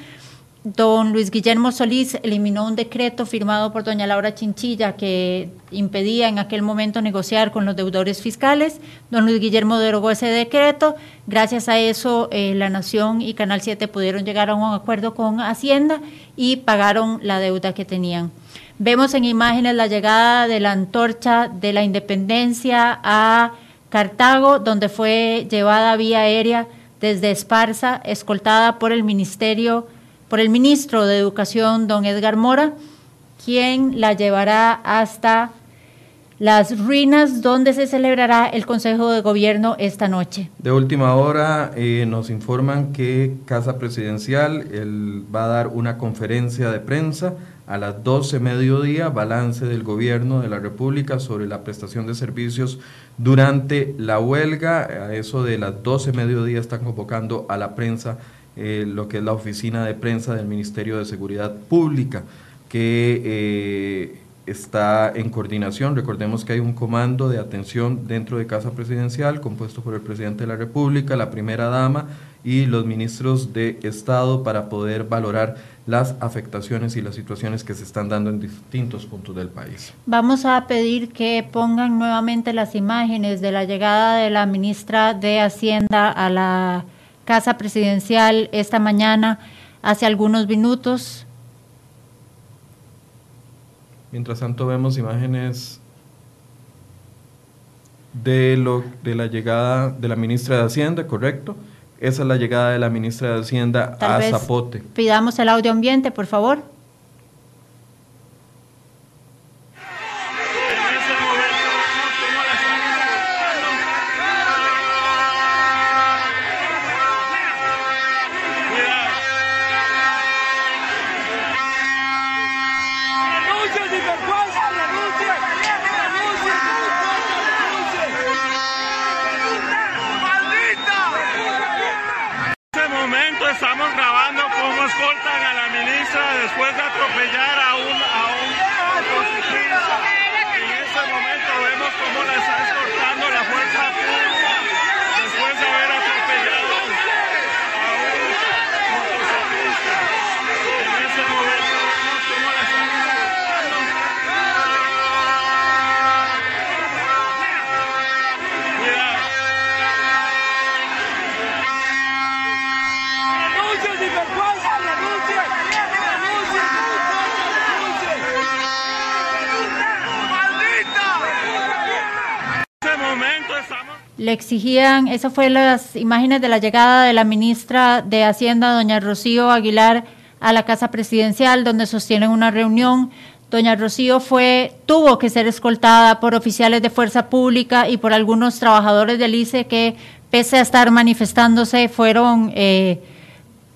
Don Luis Guillermo Solís eliminó un decreto firmado por doña Laura Chinchilla que impedía en aquel momento negociar con los deudores fiscales. Don Luis Guillermo derogó ese decreto. Gracias a eso, eh, La Nación y Canal 7 pudieron llegar a un acuerdo con Hacienda y pagaron la deuda que tenían. Vemos en imágenes la llegada de la antorcha de la independencia a Cartago, donde fue llevada vía aérea desde Esparza, escoltada por el Ministerio por el ministro de Educación, don Edgar Mora, quien la llevará hasta las ruinas donde se celebrará el Consejo de Gobierno esta noche. De última hora eh, nos informan que Casa Presidencial va a dar una conferencia de prensa a las 12 mediodía, balance del Gobierno de la República sobre la prestación de servicios durante la huelga. A eso de las 12 mediodía están convocando a la prensa eh, lo que es la oficina de prensa del Ministerio de Seguridad Pública, que eh, está en coordinación. Recordemos que hay un comando de atención dentro de Casa Presidencial compuesto por el presidente de la República, la primera dama y los ministros de Estado para poder valorar las afectaciones y las situaciones que se están dando en distintos puntos del país. Vamos a pedir que pongan nuevamente las imágenes de la llegada de la ministra de Hacienda a la Casa Presidencial esta mañana, hace algunos minutos. Mientras tanto vemos imágenes de, lo, de la llegada de la ministra de Hacienda, ¿correcto? Esa es la llegada de la ministra de Hacienda a Zapote. Pidamos el audio ambiente, por favor. Exigían, eso fue las imágenes de la llegada de la ministra de Hacienda, doña Rocío Aguilar, a la Casa Presidencial, donde sostienen una reunión. Doña Rocío fue, tuvo que ser escoltada por oficiales de fuerza pública y por algunos trabajadores del ICE que, pese a estar manifestándose, fueron eh,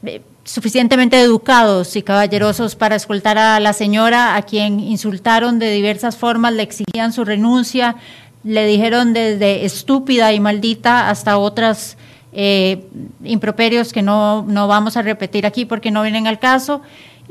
eh, suficientemente educados y caballerosos para escoltar a la señora, a quien insultaron de diversas formas, le exigían su renuncia, le dijeron desde estúpida y maldita hasta otras eh, improperios que no, no, vamos a repetir aquí porque no vienen al caso.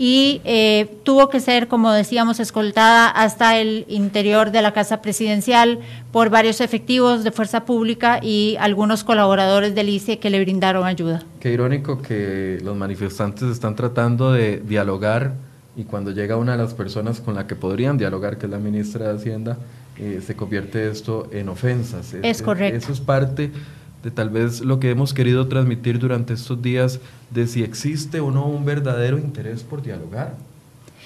Y eh, tuvo que ser, como decíamos, escoltada hasta el interior de la Casa Presidencial por varios efectivos de Fuerza Pública y algunos colaboradores del ICE que le brindaron ayuda. Qué irónico que los manifestantes están tratando de dialogar y cuando llega una de las personas con la que podrían dialogar, que es la ministra de Hacienda, eh, se convierte esto en ofensas. Es, correcto. Eso es parte de tal vez lo que hemos querido transmitir durante estos días de si existe o no un verdadero interés por dialogar.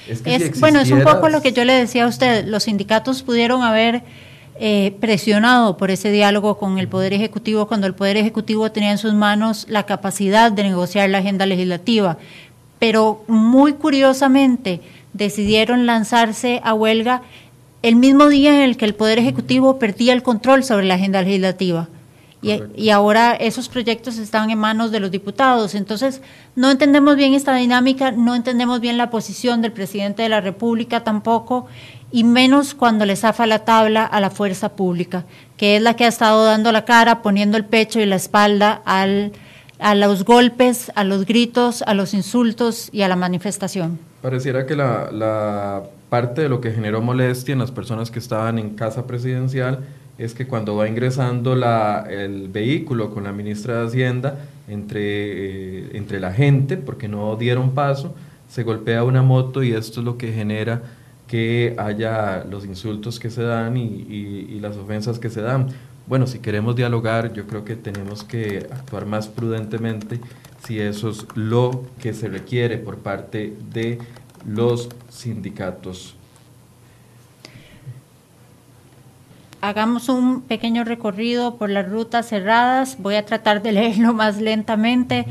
Es que bueno, es un poco lo que yo le decía a usted, los sindicatos pudieron haber eh, presionado por ese diálogo con el Poder Ejecutivo cuando el Poder Ejecutivo tenía en sus manos la capacidad de negociar la agenda legislativa, pero muy curiosamente decidieron lanzarse a huelga el mismo día en el que el Poder Ejecutivo perdía el control sobre la agenda legislativa. y, ahora esos proyectos están en manos de los diputados. Entonces, no entendemos bien esta dinámica, no entendemos bien la posición del presidente de la República tampoco, y menos cuando le zafa la tabla a la fuerza pública, que es la que ha estado dando la cara, poniendo el pecho y la espalda al, a los golpes, a los gritos, a los insultos y a la manifestación. Pareciera que la, la parte de lo que generó molestia en las personas que estaban en casa presidencial es que cuando va ingresando la, el vehículo con la ministra de Hacienda entre, eh, entre la gente, porque no dieron paso, se golpea una moto y esto es lo que genera que haya los insultos que se dan y, y, las ofensas que se dan. Bueno, si queremos dialogar, yo creo que tenemos que actuar más prudentemente si eso es lo que se requiere por parte de los sindicatos. hagamos un pequeño recorrido por las rutas cerradas. Voy a tratar de leerlo más lentamente.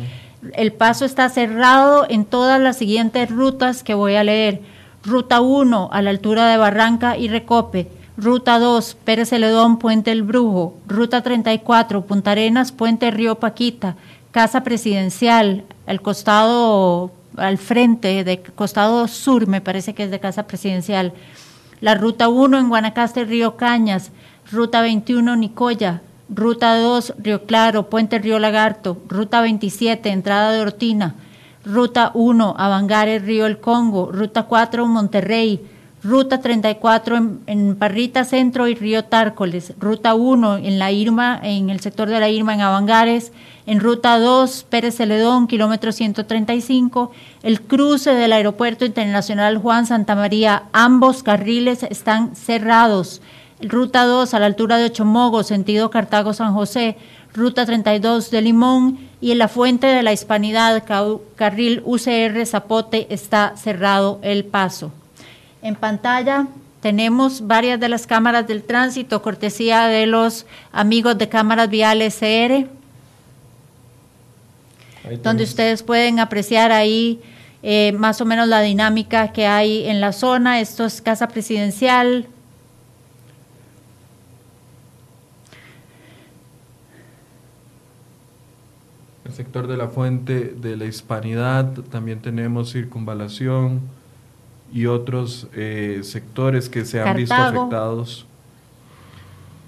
El paso está cerrado en todas las siguientes rutas que voy a leer. Ruta 1 a la altura de Barranca y Recope. Ruta 2, Pérez Celedón, Puente El Brujo. Ruta 34, Punta Arenas, Puente Río Paquita. Casa Presidencial, al costado, al frente, de costado sur, me parece que es de Casa Presidencial. La Ruta 1 en Guanacaste, Río Cañas. Ruta 21 Nicoya, Ruta 2 Río Claro, Puente Río Lagarto, Ruta 27 Entrada de Ortina, Ruta 1 Avangares Río El Congo, Ruta 4 Monterrey, Ruta 34 en, en, Parrita Centro y Río Tárcoles, Ruta 1 en la Irma, en el sector de la Irma en Avangares, en Ruta 2 Pérez Celedón, kilómetro 135, el cruce del Aeropuerto Internacional Juan Santa María, ambos carriles están cerrados. Ruta 2 a la altura de Ochomogo, sentido Cartago-San José, Ruta 32 de Limón. Y en la Fuente de la Hispanidad, carril UCR Zapote, está cerrado el paso. En pantalla tenemos varias de las cámaras del tránsito, cortesía de los amigos de Cámaras Viales CR, donde ustedes pueden apreciar ahí eh, más o menos la dinámica que hay en la zona. Esto es Casa Presidencial, sector de la fuente de la hispanidad, también tenemos circunvalación y otros eh, sectores que se han visto afectados,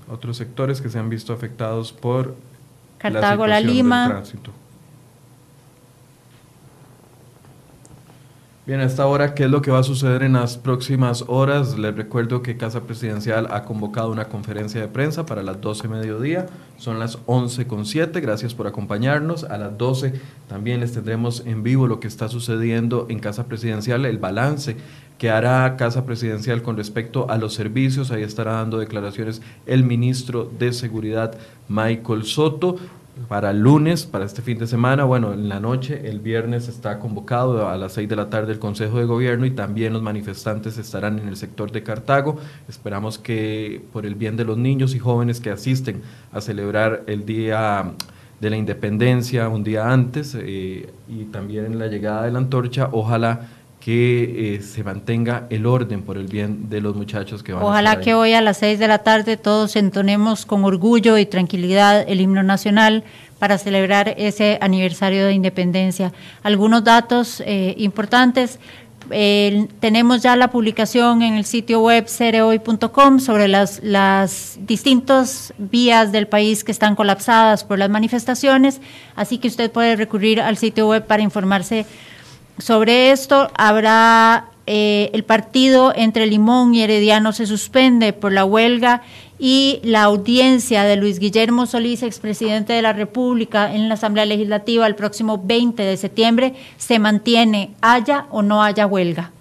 otros sectores que se han visto afectados por Cartago, la, Lima. tránsito. Bien, a esta hora, ¿qué es lo que va a suceder en las próximas horas? Les recuerdo que Casa Presidencial ha convocado una conferencia de prensa para las 12 mediodía, son las 11 con 7, gracias por acompañarnos. A las 12 también les tendremos en vivo lo que está sucediendo en Casa Presidencial, el balance que hará Casa Presidencial con respecto a los servicios, ahí estará dando declaraciones el ministro de Seguridad, Michael Soto para el lunes, para este fin de semana, bueno, en la noche, el viernes está convocado a las 6 de la tarde el Consejo de Gobierno y también los manifestantes estarán en el sector de Cartago. Esperamos que por el bien de los niños y jóvenes que asisten a celebrar el Día de la Independencia un día antes eh, y también en la llegada de la antorcha, ojalá que eh, se mantenga el orden por el bien de los muchachos que van Ojalá a estar que hoy a las seis de la tarde todos entonemos con orgullo y tranquilidad el himno nacional para celebrar ese aniversario de independencia. Algunos datos eh, importantes. tenemos ya la publicación en el sitio web cereoy.com sobre las, las distintas vías del país que están colapsadas por las manifestaciones, así que usted puede recurrir al sitio web para informarse sobre esto habrá eh, el partido entre Limón y Herediano se suspende por la huelga y la audiencia de Luis Guillermo Solís, expresidente de la República, en la Asamblea Legislativa el próximo 20 de septiembre se mantiene, haya o no haya huelga.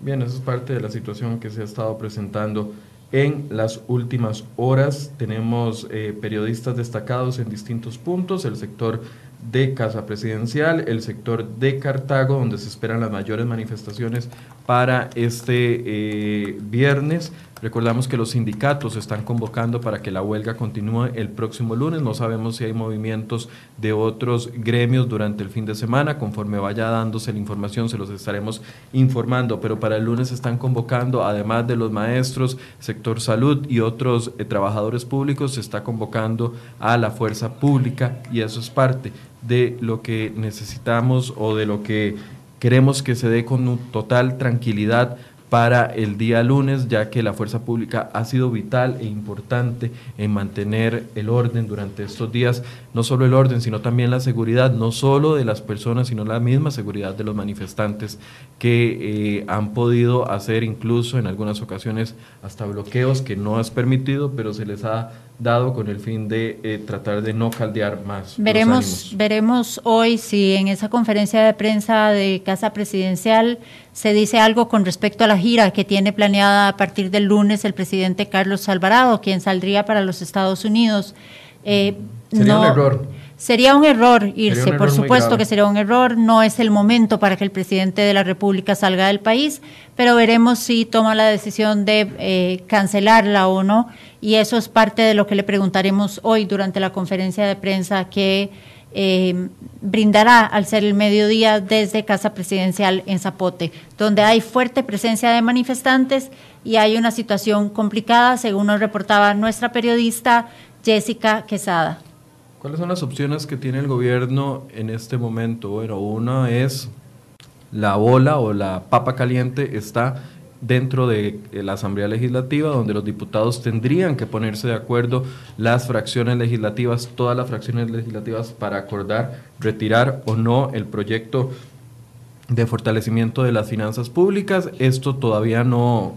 Bien, esa es parte de la situación que se ha estado presentando en las últimas horas. Tenemos eh, periodistas destacados en distintos puntos, el sector de Casa Presidencial, el sector de Cartago, donde se esperan las mayores manifestaciones para este eh, viernes. Recordamos que los sindicatos están convocando para que la huelga continúe el próximo lunes. No sabemos si hay movimientos de otros gremios durante el fin de semana. Conforme vaya dándose la información, se los estaremos informando. Pero para el lunes están convocando, además de los maestros, sector salud y otros eh, trabajadores públicos, se está convocando a la fuerza pública y eso es parte de lo que necesitamos o de lo que queremos que se dé con total tranquilidad para el día lunes, ya que la fuerza pública ha sido vital e importante en mantener el orden durante estos días, no solo el orden, sino también la seguridad, no solo de las personas, sino la misma seguridad de los manifestantes que eh, han podido hacer incluso en algunas ocasiones hasta bloqueos que no es permitido, pero se les ha dado con el fin de eh, tratar de no caldear más. Veremos, veremos hoy si en esa conferencia de prensa de Casa Presidencial se dice algo con respecto a la gira que tiene planeada a partir del lunes el presidente Carlos Alvarado, quien saldría para los Estados Unidos. Eh, Sería un error. Sería un error irse, por supuesto que sería un error, no es el momento para que el presidente de la República salga del país, pero veremos si toma la decisión de eh, cancelarla o no, y eso es parte de lo que le preguntaremos hoy durante la conferencia de prensa que eh, brindará al ser el mediodía desde Casa Presidencial en Zapote, donde hay fuerte presencia de manifestantes y hay una situación complicada, según nos reportaba nuestra periodista Jessica Quesada. ¿Cuáles son las opciones que tiene el gobierno en este momento? Bueno, una es la bola o la papa caliente está dentro de la Asamblea Legislativa, donde los diputados tendrían que ponerse de acuerdo las fracciones legislativas, todas las fracciones legislativas, para acordar retirar o no el proyecto de fortalecimiento de las finanzas públicas. Esto todavía no,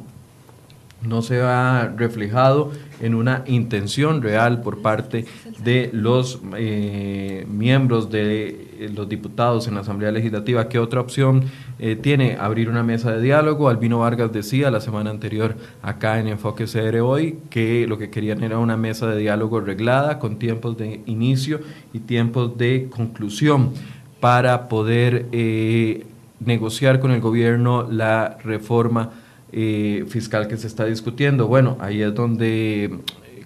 no se ha reflejado en una intención real por parte de los eh, miembros de los diputados en la Asamblea Legislativa. ¿Qué otra opción eh, tiene? Abrir una mesa de diálogo. Albino Vargas decía la semana anterior acá en Enfoque CR hoy que lo que querían era una mesa de diálogo reglada con tiempos de inicio y tiempos de conclusión para poder eh, negociar con el gobierno la reforma eh, fiscal que se está discutiendo. Bueno, ahí es donde eh,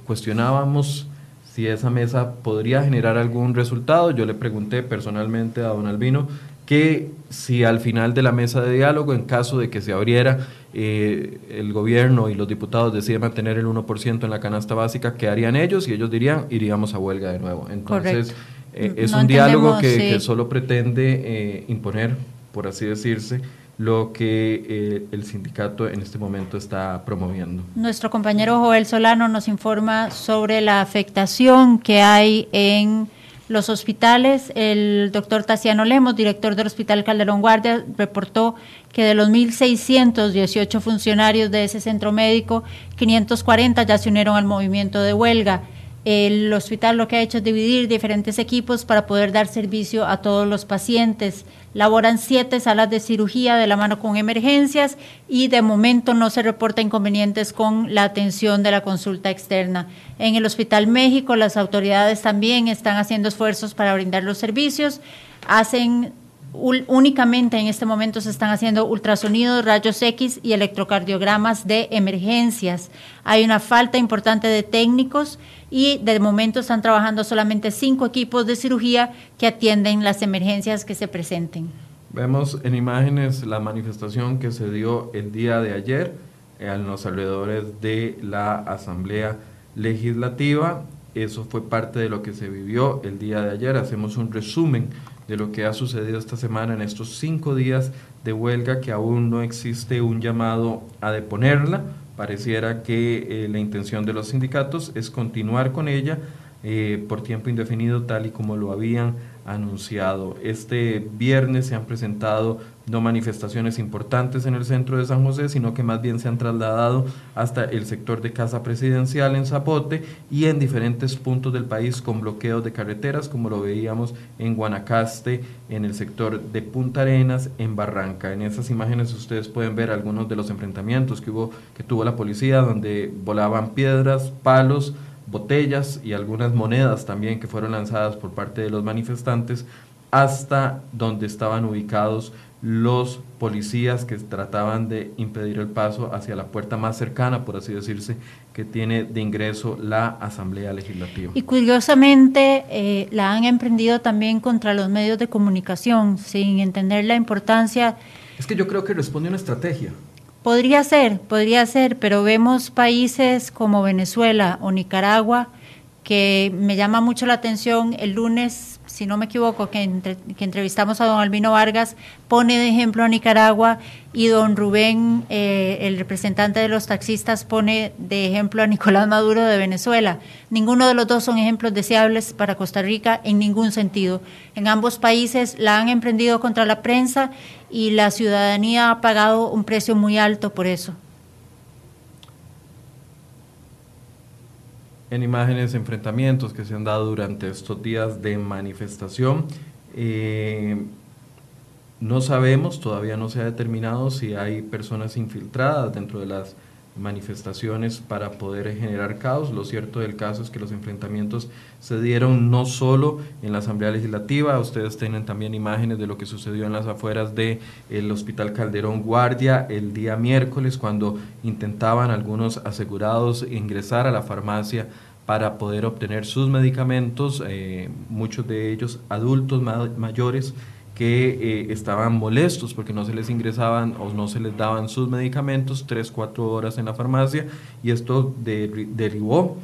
cuestionábamos si esa mesa podría generar algún resultado. Yo le pregunté personalmente a don Albino que si al final de la mesa de diálogo, en caso de que se abriera, eh, el gobierno y los diputados deciden mantener el 1% en la canasta básica, ¿qué harían ellos? Y ellos dirían, iríamos a huelga de nuevo. Entonces, es un diálogo que, solo pretende imponer, por así decirse, lo que eh, el sindicato en este momento está promoviendo. Nuestro compañero Joel Solano nos informa sobre la afectación que hay en los hospitales. El doctor Tassiano Lemos, director del Hospital Calderón Guardia, reportó que de los 1.618 funcionarios de ese centro médico, 540 ya se unieron al movimiento de huelga. El hospital lo que ha hecho es dividir diferentes equipos para poder dar servicio a todos los pacientes. Laboran siete salas de cirugía de la mano con emergencias y de momento no se reporta inconvenientes con la atención de la consulta externa. En el Hospital México las autoridades también están haciendo esfuerzos para brindar los servicios. Hacen únicamente en este momento se están haciendo ultrasonidos, rayos X y electrocardiogramas de emergencias. Hay una falta importante de técnicos y de momento están trabajando solamente cinco equipos de cirugía que atienden las emergencias que se presenten. Vemos en imágenes la manifestación que se dio el día de ayer en los alrededores de la Asamblea Legislativa. Eso fue parte de lo que se vivió el día de ayer. Hacemos un resumen de lo que ha sucedido esta semana en estos cinco días de huelga que aún no existe un llamado a deponerla. Pareciera que eh, la intención de los sindicatos es continuar con ella eh, por tiempo indefinido tal y como lo habían anunciado. Este viernes se han presentado no manifestaciones importantes en el centro de San José, sino que más bien se han trasladado hasta el sector de Casa Presidencial en Zapote y en diferentes puntos del país con bloqueos de carreteras, como lo veíamos en Guanacaste, en el sector de Punta Arenas, en Barranca. En esas imágenes ustedes pueden ver algunos de los enfrentamientos que que tuvo la policía, donde volaban piedras, palos, botellas y algunas monedas también que fueron lanzadas por parte de los manifestantes hasta donde estaban ubicados los policías que trataban de impedir el paso hacia la puerta más cercana, por así decirse, que tiene de ingreso la Asamblea Legislativa. Y curiosamente eh, la han emprendido también contra los medios de comunicación, sin entender la importancia. Es que yo creo que responde a una estrategia. Podría ser, podría ser, pero vemos países como Venezuela o Nicaragua que me llama mucho la atención. El lunes, si no me equivoco, que, entrevistamos a don Albino Vargas, pone de ejemplo a Nicaragua y don Rubén, eh, el representante de los taxistas, pone de ejemplo a Nicolás Maduro de Venezuela. Ninguno de los dos son ejemplos deseables para Costa Rica en ningún sentido. En ambos países la han emprendido contra la prensa y la ciudadanía ha pagado un precio muy alto por eso. En imágenes, enfrentamientos que se han dado durante estos días de manifestación. Eh, no sabemos, todavía no se ha determinado si hay personas infiltradas dentro de las manifestaciones para poder generar caos. Lo cierto del caso es que los enfrentamientos se dieron no solo en la Asamblea Legislativa, ustedes tienen también imágenes de lo que sucedió en las afueras del el Hospital Calderón Guardia el día miércoles cuando intentaban algunos asegurados ingresar a la farmacia para poder obtener sus medicamentos, eh, muchos de ellos adultos mayores que eh, estaban molestos porque no se les ingresaban o no se les daban sus medicamentos tres, cuatro horas en la farmacia y esto derivó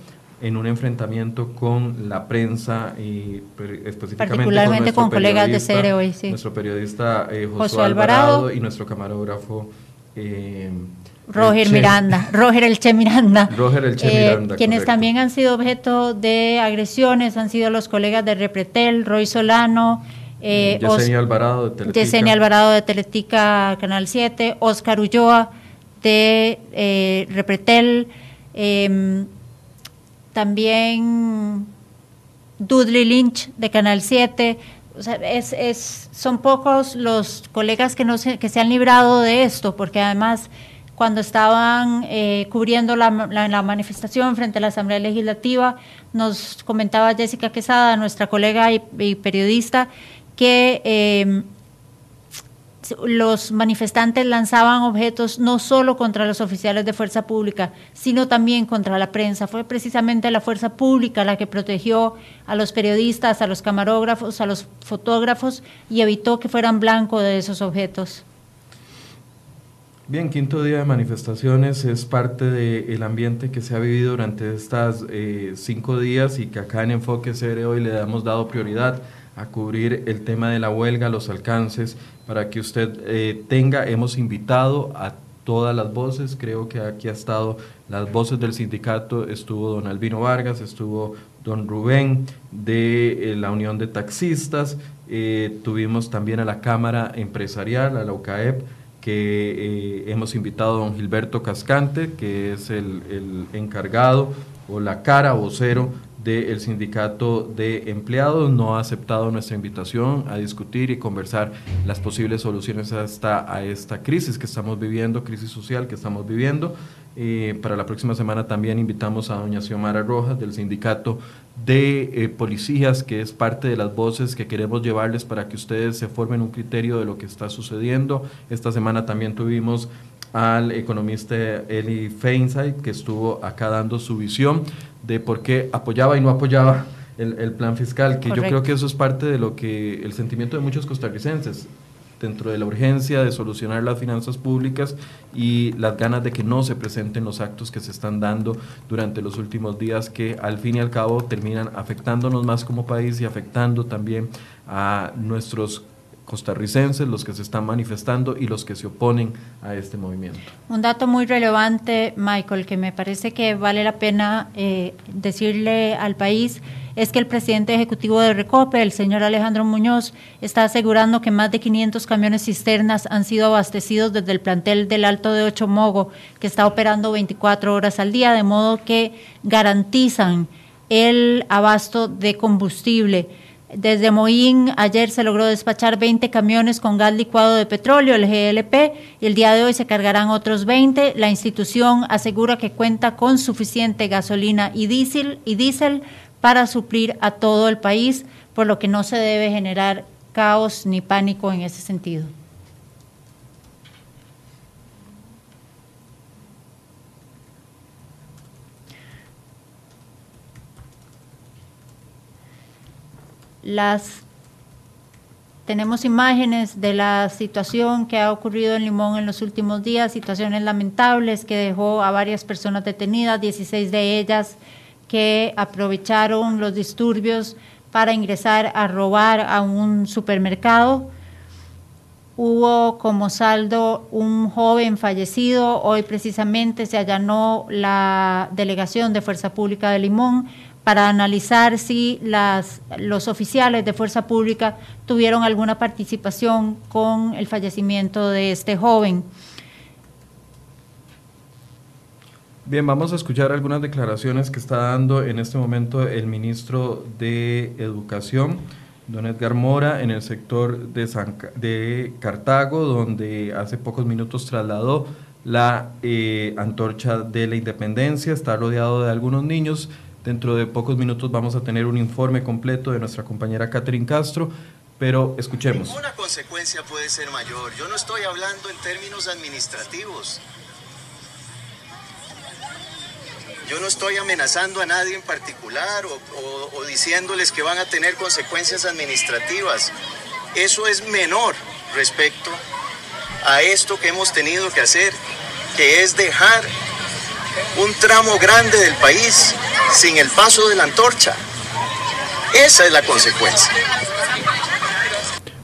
en un enfrentamiento con la prensa y específicamente Particularmente con, colegas de CERE hoy, sí. Nuestro periodista eh, José, Alvarado, y nuestro camarógrafo eh, Roger Miranda, Roger el Che Miranda. Roger el Che Miranda. Quienes también han sido objeto de agresiones han sido los colegas de Repretel, Roy Solano, eh, Yesenia Alvarado de Teletica. Yesenia Alvarado de Teletica Canal 7, Oscar Ulloa de eh, Repretel, em, también Dudley Lynch de Canal 7. O sea, es, es, son pocos los colegas que, no se, que se han librado de esto, porque además cuando estaban eh, cubriendo la, la, manifestación frente a la Asamblea Legislativa, nos comentaba Jessica Quesada, nuestra colega y periodista, que em, los manifestantes lanzaban objetos no solo contra los oficiales de fuerza pública, sino también contra la prensa. Fue precisamente la fuerza pública la que protegió a los periodistas, a los camarógrafos, a los fotógrafos y evitó que fueran blanco de esos objetos. Bien, quinto día de manifestaciones es parte del ambiente que se ha vivido durante estas eh, cinco días y que acá en Enfoque CR hoy le hemos dado prioridad a cubrir el tema de la huelga, los alcances, para que usted eh, tenga, hemos invitado a todas las voces, creo que aquí ha estado las voces del sindicato, estuvo don Albino Vargas, estuvo don Rubén de eh, la Unión de Taxistas, eh, tuvimos también a la Cámara Empresarial, a la UCAEP, que hemos invitado a don Gilberto Cascante, que es el, el encargado o la cara vocero del sindicato de empleados no ha aceptado nuestra invitación a discutir y conversar las posibles soluciones hasta a esta crisis que estamos viviendo, crisis social que estamos viviendo. Eh, para la próxima semana también invitamos a doña Xiomara Rojas del sindicato de eh, policías, que es parte de las voces que queremos llevarles para que ustedes se formen un criterio de lo que está sucediendo. Esta semana también tuvimos al economista Eli Feinside, que estuvo acá dando su visión de por qué apoyaba y no apoyaba el, plan fiscal, que yo creo que eso es parte de lo que el sentimiento de muchos costarricenses dentro de la urgencia de solucionar las finanzas públicas y las ganas de que no se presenten los actos que se están dando durante los últimos días que al fin y al cabo terminan afectándonos más como país y afectando también a nuestros costarricenses, los que se están manifestando y los que se oponen a este movimiento. Un dato muy relevante, Michael, que me parece que vale la pena eh, decirle al país, es que el presidente ejecutivo de Recope, el señor Alejandro Muñoz, está asegurando que más de 500 camiones cisternas han sido abastecidos desde el plantel del Alto de Ocho Mogo, que está operando 24 horas al día, de modo que garantizan el abasto de combustible. Desde Moín, ayer se logró despachar 20 camiones con gas licuado de petróleo, el GLP, y el día de hoy se cargarán otros 20. La institución asegura que cuenta con suficiente gasolina y diésel, y diésel para suplir a todo el país, por lo que no se debe generar caos ni pánico en ese sentido. Las tenemos imágenes de la situación que ha ocurrido en Limón en los últimos días, situaciones lamentables que dejó a varias personas detenidas, 16 de ellas que aprovecharon los disturbios para ingresar a robar a un supermercado. Hubo como saldo un joven fallecido. Hoy precisamente se allanó la delegación de Fuerza Pública de Limón para analizar si los oficiales de fuerza pública tuvieron alguna participación con el fallecimiento de este joven. Bien, vamos a escuchar algunas declaraciones que está dando en este momento el ministro de Educación, don Edgar Mora, en el sector de, de Cartago, donde hace pocos minutos trasladó la eh, antorcha de la independencia, está rodeado de algunos niños Dentro de pocos minutos vamos a tener un informe completo de nuestra compañera Catherine Castro, pero escuchemos. Ninguna consecuencia puede ser mayor. Yo no estoy hablando en términos administrativos. Yo no estoy amenazando a nadie en particular o, o, diciéndoles que van a tener consecuencias administrativas. Eso es menor respecto a esto que hemos tenido que hacer, que es dejar un tramo grande del país sin el paso de la antorcha. Esa es la consecuencia.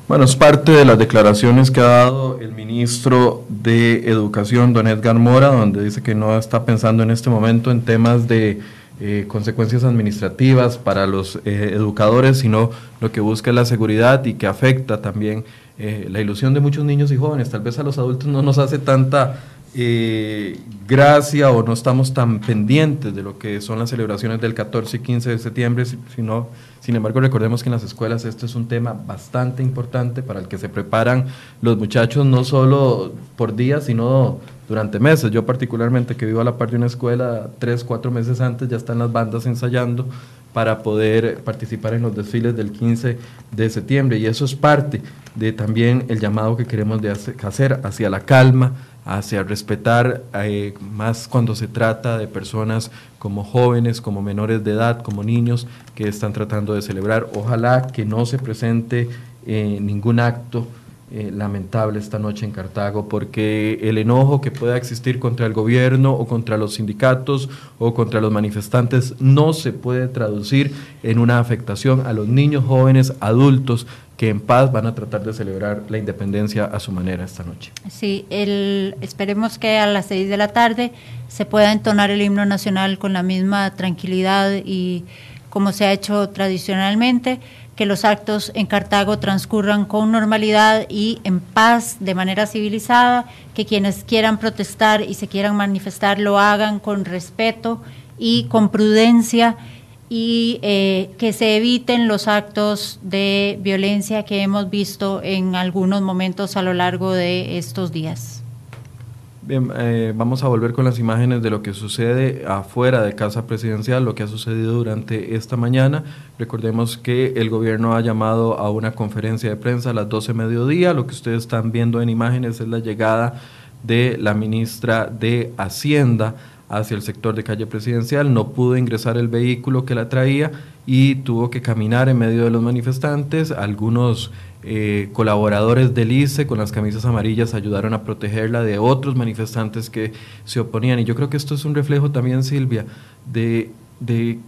Bueno, es parte de las declaraciones que ha dado el ministro de Educación, don Edgar Mora, donde dice que no está pensando en este momento en temas de eh, consecuencias administrativas para los eh, educadores, sino lo que busca es la seguridad y que afecta también eh, la ilusión de muchos niños y jóvenes. Tal vez a los adultos no nos hace tanta eh, gracia o no estamos tan pendientes de lo que son las celebraciones del 14 y 15 de septiembre, sino, sin embargo recordemos que en las escuelas esto es un tema bastante importante para el que se preparan los muchachos no solo por días, sino durante meses. Yo particularmente que vivo a la par de una escuela, tres, cuatro meses antes ya están las bandas ensayando para poder participar en los desfiles del 15 de septiembre y eso es parte de también el llamado que queremos hacer hacia la calma, hacia respetar eh, más cuando se trata de personas como jóvenes, como menores de edad, como niños que están tratando de celebrar. Ojalá que no se presente eh, ningún acto eh, lamentable esta noche en Cartago, porque el enojo que pueda existir contra el gobierno o contra los sindicatos o contra los manifestantes no se puede traducir en una afectación a los niños, jóvenes, adultos que en paz van a tratar de celebrar la independencia a su manera esta noche. Sí, esperemos que a las seis de la tarde se pueda entonar el himno nacional con la misma tranquilidad y como se ha hecho tradicionalmente que los actos en Cartago transcurran con normalidad y en paz, de manera civilizada, que quienes quieran protestar y se quieran manifestar lo hagan con respeto y con prudencia y eh, que se eviten los actos de violencia que hemos visto en algunos momentos a lo largo de estos días. Bien, eh, vamos a volver con las imágenes de lo que sucede afuera de Casa Presidencial, lo que ha sucedido durante esta mañana. Recordemos que el gobierno ha llamado a una conferencia de prensa a las 12 mediodía. Lo que ustedes están viendo en imágenes es la llegada de la ministra de Hacienda hacia el sector de calle presidencial. No pudo ingresar el vehículo que la traía y tuvo que caminar en medio de los manifestantes. Algunos eh, colaboradores del ICE con las camisas amarillas ayudaron a protegerla de otros manifestantes que se oponían. Y yo creo que esto es un reflejo también, Silvia, de, de,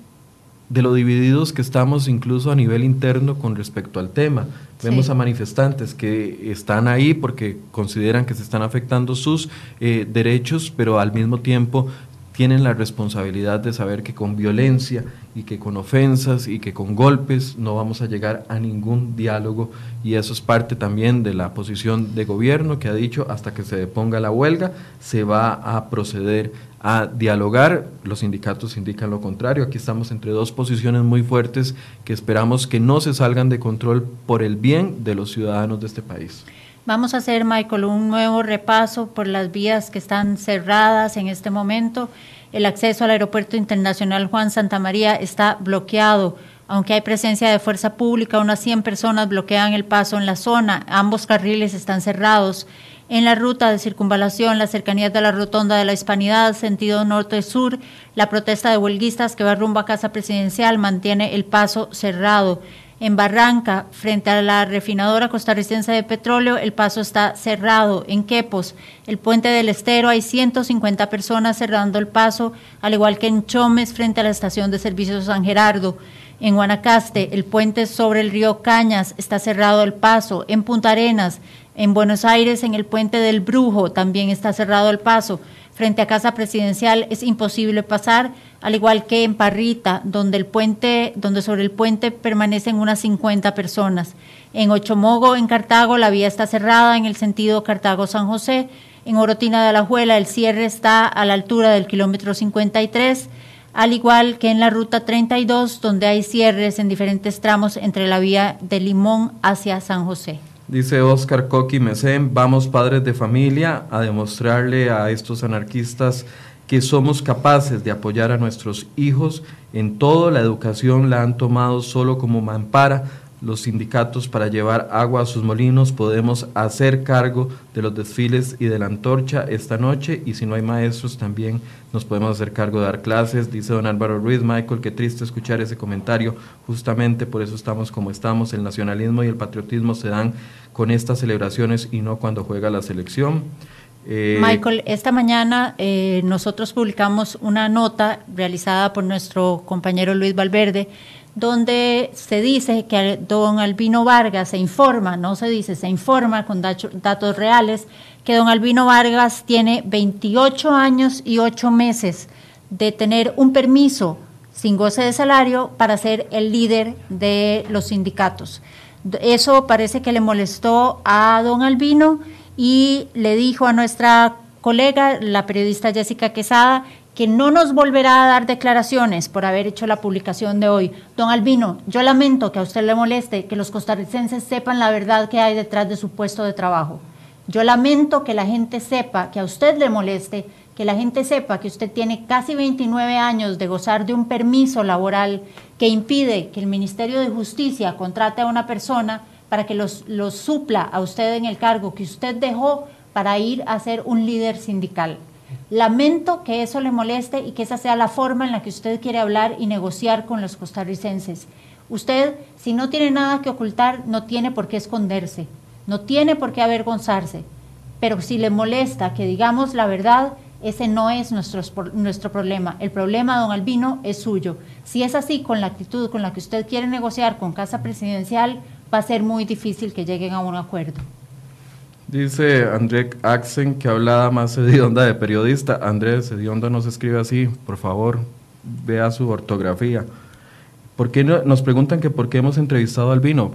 lo divididos que estamos incluso a nivel interno con respecto al tema. Vemos a manifestantes que están ahí porque consideran que se están afectando sus eh, derechos, pero al mismo tiempo tienen la responsabilidad de saber que con violencia y que con ofensas y que con golpes no vamos a llegar a ningún diálogo. Y eso es parte también de la posición de gobierno que ha dicho hasta que se deponga la huelga se va a proceder a dialogar, los sindicatos indican lo contrario, aquí estamos entre dos posiciones muy fuertes que esperamos que no se salgan de control por el bien de los ciudadanos de este país. Vamos a hacer, Michael, un nuevo repaso por las vías que están cerradas en este momento. El acceso al Aeropuerto Internacional Juan Santa María está bloqueado. Aunque hay presencia de fuerza pública, unas 100 personas bloquean el paso en la zona. Ambos carriles están cerrados. En la ruta de circunvalación, las cercanías de la rotonda de la Hispanidad, sentido norte-sur, la protesta de huelguistas que va rumbo a Casa Presidencial mantiene el paso cerrado. En Barranca, frente a la refinadora costarricense de petróleo, el paso está cerrado. En Quepos, el puente del Estero, hay 150 personas cerrando el paso, al igual que en Chomes, frente a la estación de servicios San Gerardo. En Guanacaste, el puente sobre el río Cañas está cerrado el paso. En Punta Arenas, en Buenos Aires, en el puente del Brujo, también está cerrado el paso. Frente a Casa Presidencial es imposible pasar al igual que en Parrita, donde el puente, donde sobre el puente permanecen unas 50 personas. En Ochomogo, en Cartago, la vía está cerrada en el sentido Cartago-San José. En Orotina de Alajuela, el cierre está a la altura del kilómetro 53, al igual que en la ruta 32, donde hay cierres en diferentes tramos entre la vía de Limón hacia San José. Dice Oscar Coqui Mesén, vamos padres de familia a demostrarle a estos anarquistas que somos capaces de apoyar a nuestros hijos en todo. La educación la han tomado solo como mampara. Los sindicatos para llevar agua a sus molinos podemos hacer cargo de los desfiles y de la antorcha esta noche y si no hay maestros también nos podemos hacer cargo de dar clases, dice don Álvaro Ruiz. Michael, qué triste escuchar ese comentario, justamente por eso estamos como estamos, el nacionalismo y el patriotismo se dan con estas celebraciones y no cuando juega la selección. Eh, Michael, esta mañana eh, nosotros publicamos una nota realizada por nuestro compañero Luis Valverde, donde se dice que don Albino Vargas se informa, no se dice, se informa con datos reales, que don Albino Vargas tiene 28 años y 8 meses de tener un permiso sin goce de salario para ser el líder de los sindicatos. Eso parece que le molestó a don Albino y le dijo a nuestra colega, la periodista Jessica Quesada, que no nos volverá a dar declaraciones por haber hecho la publicación de hoy. Don Albino, yo lamento que a usted le moleste que los costarricenses sepan la verdad que hay detrás de su puesto de trabajo. Yo lamento que la gente sepa, que a usted le moleste, que la gente sepa que usted tiene casi 29 años de gozar de un permiso laboral que impide que el Ministerio de Justicia contrate a una persona para que los, supla a usted en el cargo que usted dejó para ir a ser un líder sindical. Lamento que eso le moleste y que esa sea la forma en la que usted quiere hablar y negociar con los costarricenses. Usted, si no tiene nada que ocultar, no tiene por qué esconderse, no tiene por qué avergonzarse. Pero si le molesta que digamos la verdad, ese no es nuestro, nuestro problema. El problema, don Albino, es suyo. Si es así, con la actitud con la que usted quiere negociar con Casa Presidencial, va a ser muy difícil que lleguen a un acuerdo. Dice André Axen que habla más hedionda de periodista. Andrés, hedionda no se escribe así, por favor, vea su ortografía. ¿Por qué no, nos preguntan que por qué hemos entrevistado al vino?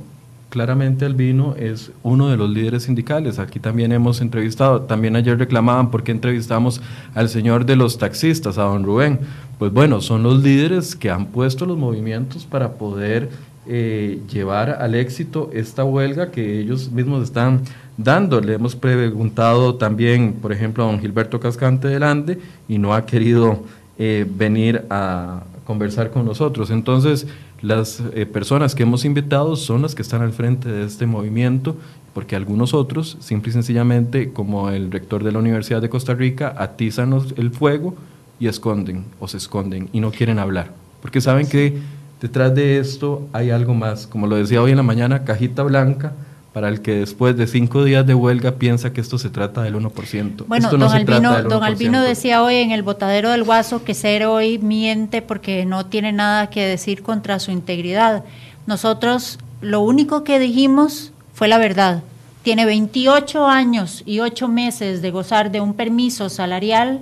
Claramente Albino es uno de los líderes sindicales. Aquí también hemos entrevistado, también ayer reclamaban por qué entrevistamos al señor de los taxistas, a don Rubén. Pues bueno, son los líderes que han puesto los movimientos para poder eh, llevar al éxito esta huelga que ellos mismos están dando. Le hemos preguntado también, por ejemplo, a don Gilberto Cascante del Ande y no ha querido eh, venir a conversar con nosotros. Entonces, las eh, personas que hemos invitado son las que están al frente de este movimiento, porque algunos otros, simple y sencillamente, como el rector de la Universidad de Costa Rica, atizan el fuego y esconden o se esconden y no quieren hablar, porque saben que detrás de esto hay algo más. Como lo decía hoy en la mañana, cajita blanca para el que después de cinco días de huelga piensa que esto se trata del 1%. Bueno, don, Albino, don Albino decía hoy en el botadero del Guaso que ser hoy miente porque no tiene nada que decir contra su integridad. Nosotros lo único que dijimos fue la verdad. Tiene 28 años y 8 meses de gozar de un permiso salarial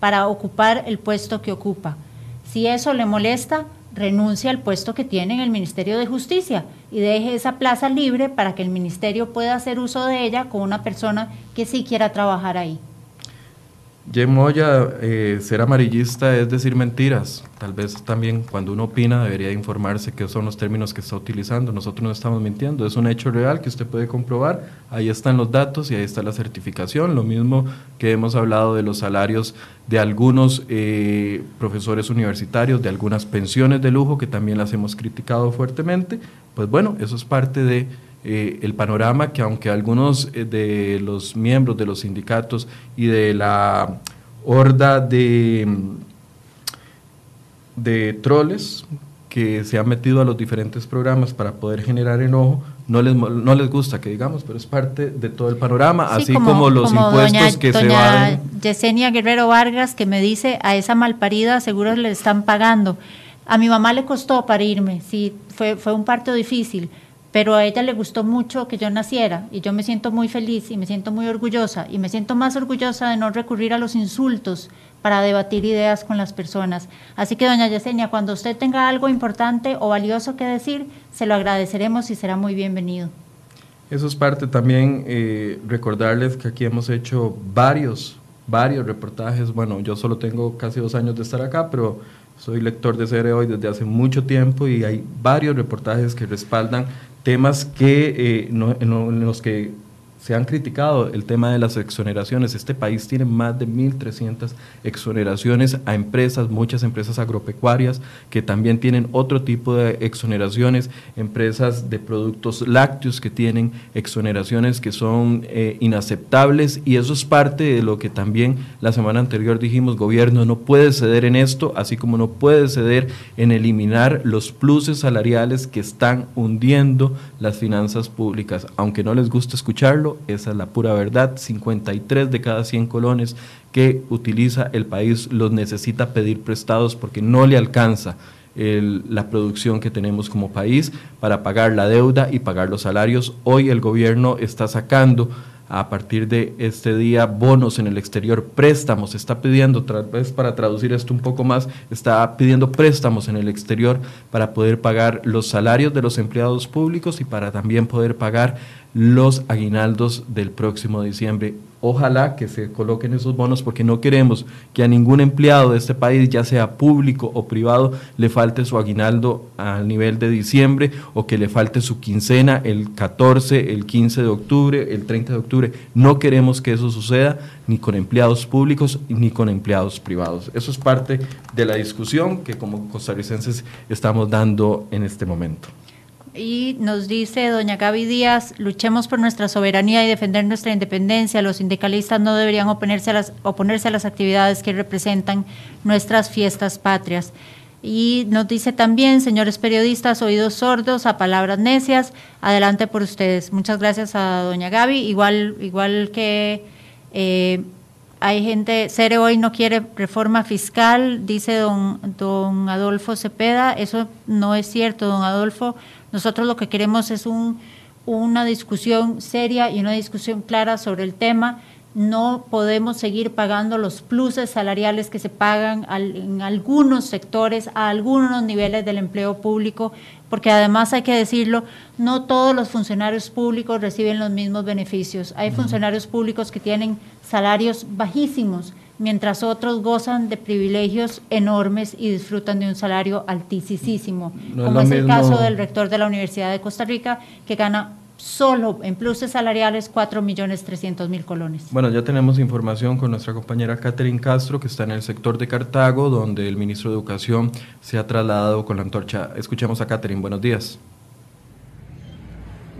para ocupar el puesto que ocupa. Si eso le molesta, renuncia al puesto que tiene en el Ministerio de Justicia y deje esa plaza libre para que el ministerio pueda hacer uso de ella con una persona que sí quiera trabajar ahí. Jem Moya, eh, ser amarillista es decir mentiras. Tal vez también cuando uno opina debería informarse qué son los términos que está utilizando. Nosotros no estamos mintiendo, es un hecho real que usted puede comprobar. Ahí están los datos y ahí está la certificación. Lo mismo que hemos hablado de los salarios de algunos eh, profesores universitarios, de algunas pensiones de lujo que también las hemos criticado fuertemente. Pues bueno, eso es parte de eh, el panorama que aunque algunos eh, de los miembros de los sindicatos y de la horda de, de troles que se han metido a los diferentes programas para poder generar enojo, no les, no les gusta que digamos, pero es parte de todo el panorama, así como, los impuestos que se van. Yesenia Guerrero Vargas que me dice, a esa malparida seguro le están pagando. A mi mamá le costó parirme, sí, fue, fue un parto difícil, pero a ella le gustó mucho que yo naciera y yo me siento muy feliz y me siento muy orgullosa y me siento más orgullosa de no recurrir a los insultos para debatir ideas con las personas. Así que, doña Yesenia, cuando usted tenga algo importante o valioso que decir, se lo agradeceremos y será muy bienvenido. Eso es parte también, eh, recordarles que aquí hemos hecho varios, varios reportajes. Bueno, yo solo tengo casi dos años de estar acá, pero soy lector de CR hoy desde hace mucho tiempo y hay varios reportajes que respaldan temas que, eh, en los que se han criticado el tema de las exoneraciones. Este país tiene más de 1.300 exoneraciones a empresas, muchas empresas agropecuarias que también tienen otro tipo de exoneraciones, empresas de productos lácteos que tienen exoneraciones que son eh, inaceptables y eso es parte de lo que también la semana anterior dijimos, gobierno no puede ceder en esto, así como no puede ceder en eliminar los pluses salariales que están hundiendo las finanzas públicas. Aunque no les guste escucharlo, esa es la pura verdad, 53 de cada 100 colones que utiliza el país los necesita pedir prestados porque no le alcanza la producción que tenemos como país para pagar la deuda y pagar los salarios. Hoy el gobierno está sacando a partir de este día bonos en el exterior, préstamos, está pidiendo, tal vez para traducir esto un poco más, está pidiendo préstamos en el exterior para poder pagar los salarios de los empleados públicos y para también poder pagar los aguinaldos del próximo diciembre. Ojalá que se coloquen esos bonos porque no queremos que a ningún empleado de este país, ya sea público o privado, le falte su aguinaldo a nivel de diciembre o que le falte su quincena el 14, el 15 de octubre, el 30 de octubre. No queremos que eso suceda ni con empleados públicos ni con empleados privados. Eso es parte de la discusión que como costarricenses estamos dando en este momento. Y nos dice doña Gaby Díaz, luchemos por nuestra soberanía y defender nuestra independencia. Los sindicalistas no deberían oponerse a las, oponerse a las actividades que representan nuestras fiestas patrias. Y nos dice también, señores periodistas, oídos sordos a palabras necias, adelante por ustedes. Muchas gracias a doña Gaby. Igual, igual que eh, hay gente, Cere hoy no quiere reforma fiscal, dice don, don Adolfo Cepeda. Eso no es cierto, don Adolfo. Nosotros lo que queremos es un, una discusión seria y una discusión clara sobre el tema. No podemos seguir pagando los pluses salariales que se pagan en algunos sectores, a algunos niveles del empleo público, porque además hay que decirlo, no todos los funcionarios públicos reciben los mismos beneficios. Hay funcionarios públicos que tienen salarios bajísimos mientras otros gozan de privilegios enormes y disfrutan de un salario altísimo, como es, el caso del rector de la Universidad de Costa Rica, que gana solo en pluses salariales 4 millones 300 mil colones. Bueno, ya tenemos información con nuestra compañera Catherine Castro, que está en el sector de Cartago, donde el ministro de Educación se ha trasladado con la antorcha. Escuchemos a Catherine, buenos días.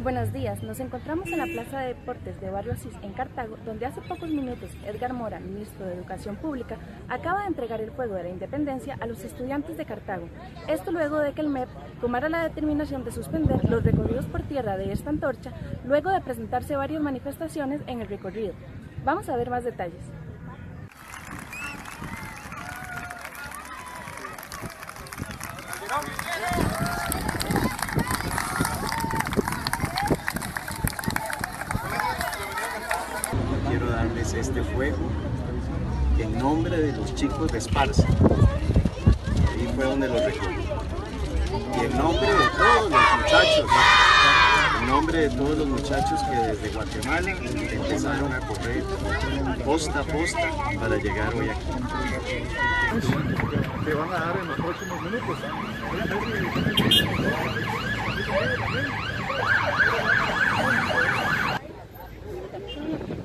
Buenos días, nos encontramos en la Plaza de Deportes de Barrio Asís, en Cartago, donde hace pocos minutos Edgar Mora, ministro de Educación Pública, acaba de entregar el fuego de la independencia a los estudiantes de Cartago. Esto luego de que el MEP tomara la determinación de suspender los recorridos por tierra de esta antorcha, luego de presentarse varias manifestaciones en el recorrido. Vamos a ver más detalles. Este fuego en nombre de los chicos de Esparza. Ahí fue donde lo recogí. Y en nombre de todos los muchachos, en nombre de todos los muchachos que desde Guatemala empezaron a correr posta a posta para llegar hoy aquí. Te van a dar en los próximos minutos.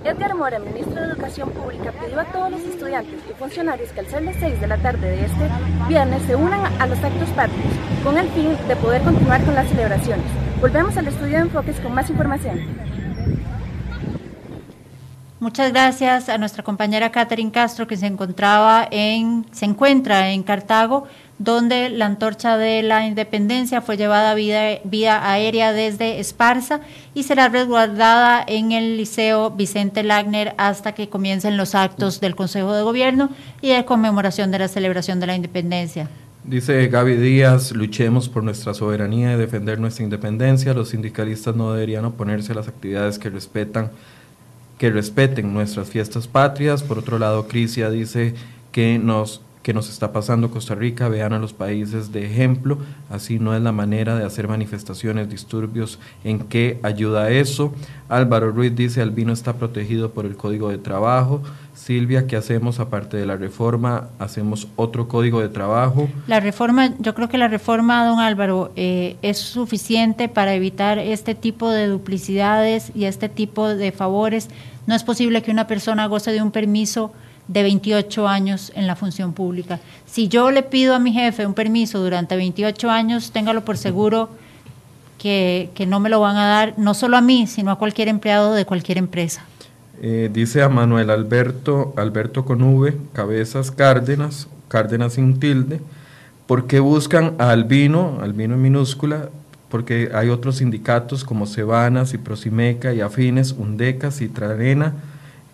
Edgar Mora, ministro de Educación Pública, pidió a todos los estudiantes y funcionarios que al ser las 6 de la tarde de este viernes se unan a los actos patrios con el fin de poder continuar con las celebraciones. Volvemos al estudio de enfoques con más información. Muchas gracias a nuestra compañera Catherine Castro que se encontraba en se encuentra en Cartago donde la antorcha de la independencia fue llevada vía, vía aérea desde Esparza y será resguardada en el Liceo Vicente Lagner hasta que comiencen los actos del Consejo de Gobierno y de conmemoración de la celebración de la independencia. Dice Gaby Díaz, luchemos por nuestra soberanía y defender nuestra independencia. Los sindicalistas no deberían oponerse a las actividades que respetan que respeten nuestras fiestas patrias. Por otro lado, Crisia dice que nos que nos está pasando Costa Rica, vean a los países de ejemplo, así no es la manera de hacer manifestaciones, disturbios, ¿en qué ayuda eso? Álvaro Ruiz dice, Albino está protegido por el Código de Trabajo, Silvia, ¿qué hacemos aparte de la reforma? ¿Hacemos otro código de trabajo? La reforma, yo creo que la reforma, don Álvaro, eh, es suficiente para evitar este tipo de duplicidades y este tipo de favores. No es posible que una persona goce de un permiso de 28 años en la función pública. Si yo le pido a mi jefe un permiso durante 28 años, téngalo por seguro que, no me lo van a dar, no solo a mí, sino a cualquier empleado de cualquier empresa. Eh, dice a Manuel Alberto, Alberto con V, Cabezas Cárdenas, Cárdenas sin tilde, ¿por qué buscan a Albino, Albino en minúscula? Porque hay otros sindicatos como Cebanas y Prosimeca y Afines, Undecas y Trarena,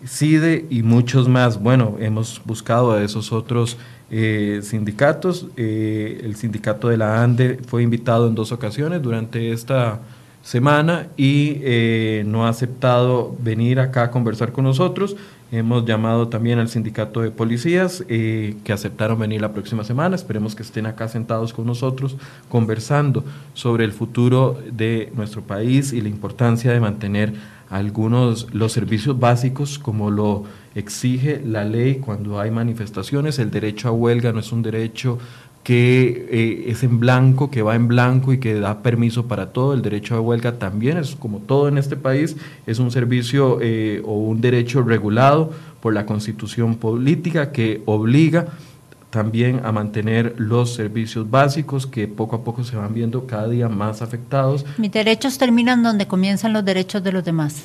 CIDE y muchos más. Bueno, hemos buscado a esos otros eh, sindicatos. Eh, el sindicato de la ANDE fue invitado en dos ocasiones durante esta semana y eh, no ha aceptado venir acá a conversar con nosotros. Hemos llamado también al sindicato de policías que aceptaron venir la próxima semana. Esperemos que estén acá sentados con nosotros conversando sobre el futuro de nuestro país y la importancia de mantener algunos los servicios básicos como lo exige la ley cuando hay manifestaciones. El derecho a huelga no es un derecho que eh, es en blanco, que va en blanco y que da permiso para todo. El derecho a huelga también es como todo en este país, es un servicio eh, o un derecho regulado por la constitución política que obliga también a mantener los servicios básicos que poco a poco se van viendo cada día más afectados. Mis derechos terminan donde comienzan los derechos de los demás.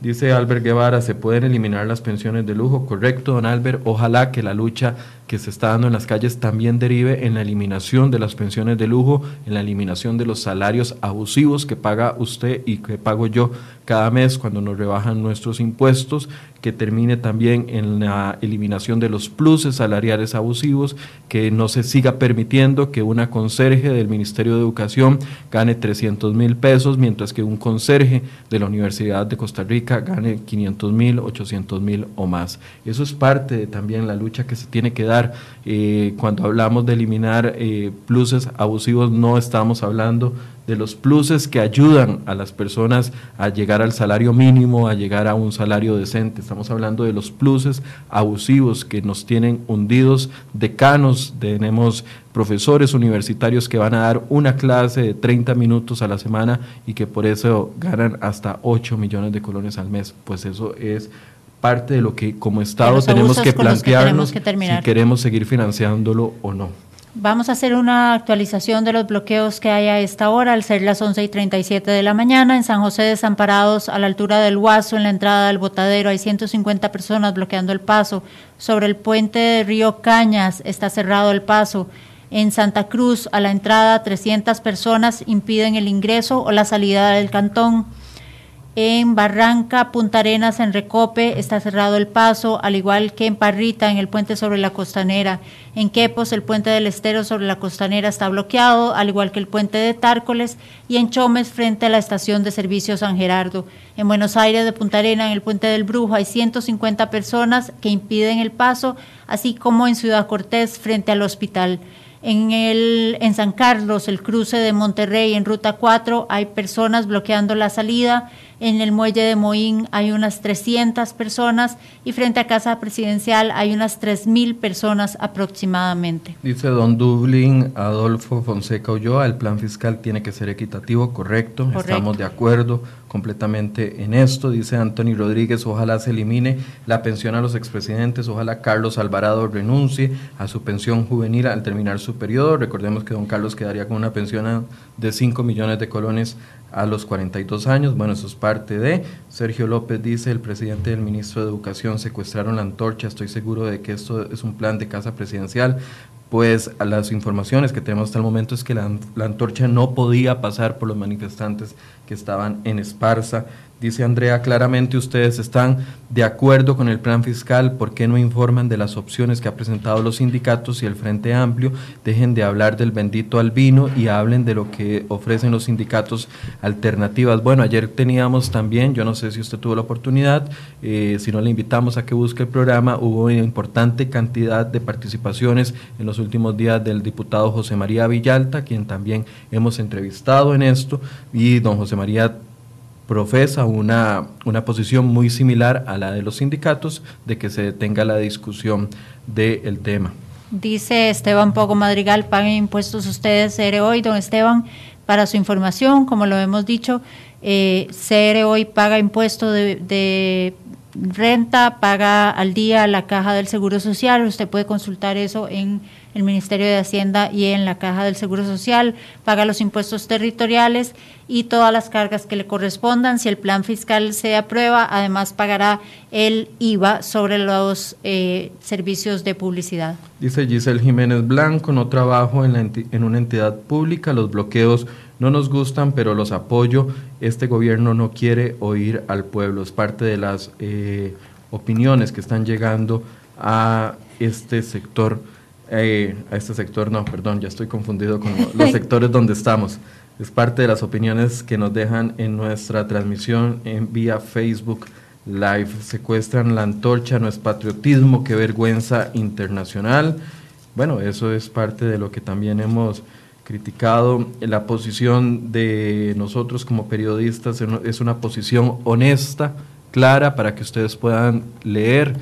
Dice Albert Guevara, ¿se pueden eliminar las pensiones de lujo? Correcto, don Albert. Ojalá que la lucha que se está dando en las calles también derive en la eliminación de las pensiones de lujo, en la eliminación de los salarios abusivos que paga usted y que pago yo cada mes cuando nos rebajan nuestros impuestos, que termine también en la eliminación de los pluses salariales abusivos, que no se siga permitiendo que una conserje del Ministerio de Educación gane 300 mil pesos, mientras que un conserje de la Universidad de Costa Rica gane 500 mil, 800 mil o más. Eso es parte de también la lucha que se tiene que dar eh, cuando hablamos de eliminar eh, pluses abusivos, no estamos hablando de los pluses que ayudan a las personas a llegar al salario mínimo, a llegar a un salario decente. Estamos hablando de los pluses abusivos que nos tienen hundidos decanos, tenemos profesores universitarios que van a dar una clase de 30 minutos a la semana y que por eso ganan hasta 8 millones de colones al mes. Pues eso es parte de lo que como Estado tenemos que plantearnos si queremos seguir financiándolo o no. Vamos a hacer una actualización de los bloqueos que hay a esta hora, al ser las 11 y 37 de la mañana. En San José Desamparados, a la altura del Huaso, en la entrada del Botadero, hay 150 personas bloqueando el paso. Sobre el puente de Río Cañas está cerrado el paso. En Santa Cruz, a la entrada, 300 personas impiden el ingreso o la salida del cantón. En Barranca, Punta Arenas, en Recope, está cerrado el paso, al igual que en Parrita, en el puente sobre la costanera. En Quepos, el puente del Estero sobre la costanera está bloqueado, al igual que el puente de Tárcoles. Y en Chomes, frente a la estación de servicio San Gerardo. En Buenos Aires de Punta Arenas, en el puente del Brujo, hay 150 personas que impiden el paso, así como en Ciudad Cortés, frente al hospital. En, el, en San Carlos, el cruce de Monterrey en Ruta 4, hay personas bloqueando la salida. En el muelle de Moín hay unas 300 personas y frente a Casa Presidencial hay unas 3.000 personas aproximadamente. Dice don Dublín Adolfo Fonseca Ulloa, el plan fiscal tiene que ser equitativo, correcto, estamos de acuerdo completamente en esto. Dice Anthony Rodríguez, ojalá se elimine la pensión a los expresidentes, ojalá Carlos Alvarado renuncie a su pensión juvenil al terminar su periodo. Recordemos que don Carlos quedaría con una pensión de 5 millones de colones a los 42 años. Bueno, eso es parte de. Sergio López dice, el presidente y el ministro de Educación secuestraron la antorcha. Estoy seguro de que esto es un plan de casa presidencial pues a las informaciones que tenemos hasta el momento es que la, la antorcha no podía pasar por los manifestantes que estaban en Esparza Dice Andrea, claramente ustedes están de acuerdo con el plan fiscal, ¿por qué no informan de las opciones que ha presentado los sindicatos y el Frente Amplio? Dejen de hablar del bendito albino y hablen de lo que ofrecen los sindicatos alternativas. Bueno, ayer teníamos también, yo no sé si usted tuvo la oportunidad, eh, si no le invitamos a que busque el programa, hubo una importante cantidad de participaciones en los últimos días del diputado José María Villalta, quien también hemos entrevistado en esto, y don José María profesa una, una posición muy similar a la de los sindicatos de que se detenga la discusión del tema. Dice Esteban Pogo Madrigal, paguen impuestos ustedes, CR hoy, don Esteban, para su información, como lo hemos dicho, eh, hoy paga impuesto de, de renta, paga al día la caja del Seguro Social, usted puede consultar eso en el Ministerio de Hacienda y en la Caja del Seguro Social, paga los impuestos territoriales y todas las cargas que le correspondan. Si el plan fiscal se aprueba, además pagará el IVA sobre los eh, servicios de publicidad. Dice Giselle Jiménez Blanco, no trabajo en, en una entidad pública, los bloqueos no nos gustan, pero los apoyo. Este gobierno no quiere oír al pueblo. Es parte de las eh, opiniones que están llegando a este sector eh, a este sector, no, perdón, ya estoy confundido con los sectores donde estamos. Es parte de las opiniones que nos dejan en nuestra transmisión en vía Facebook Live. Secuestran la antorcha, no es patriotismo, qué vergüenza internacional. Bueno, eso es parte de lo que también hemos criticado. La posición de nosotros como periodistas es una posición honesta, clara, para que ustedes puedan leer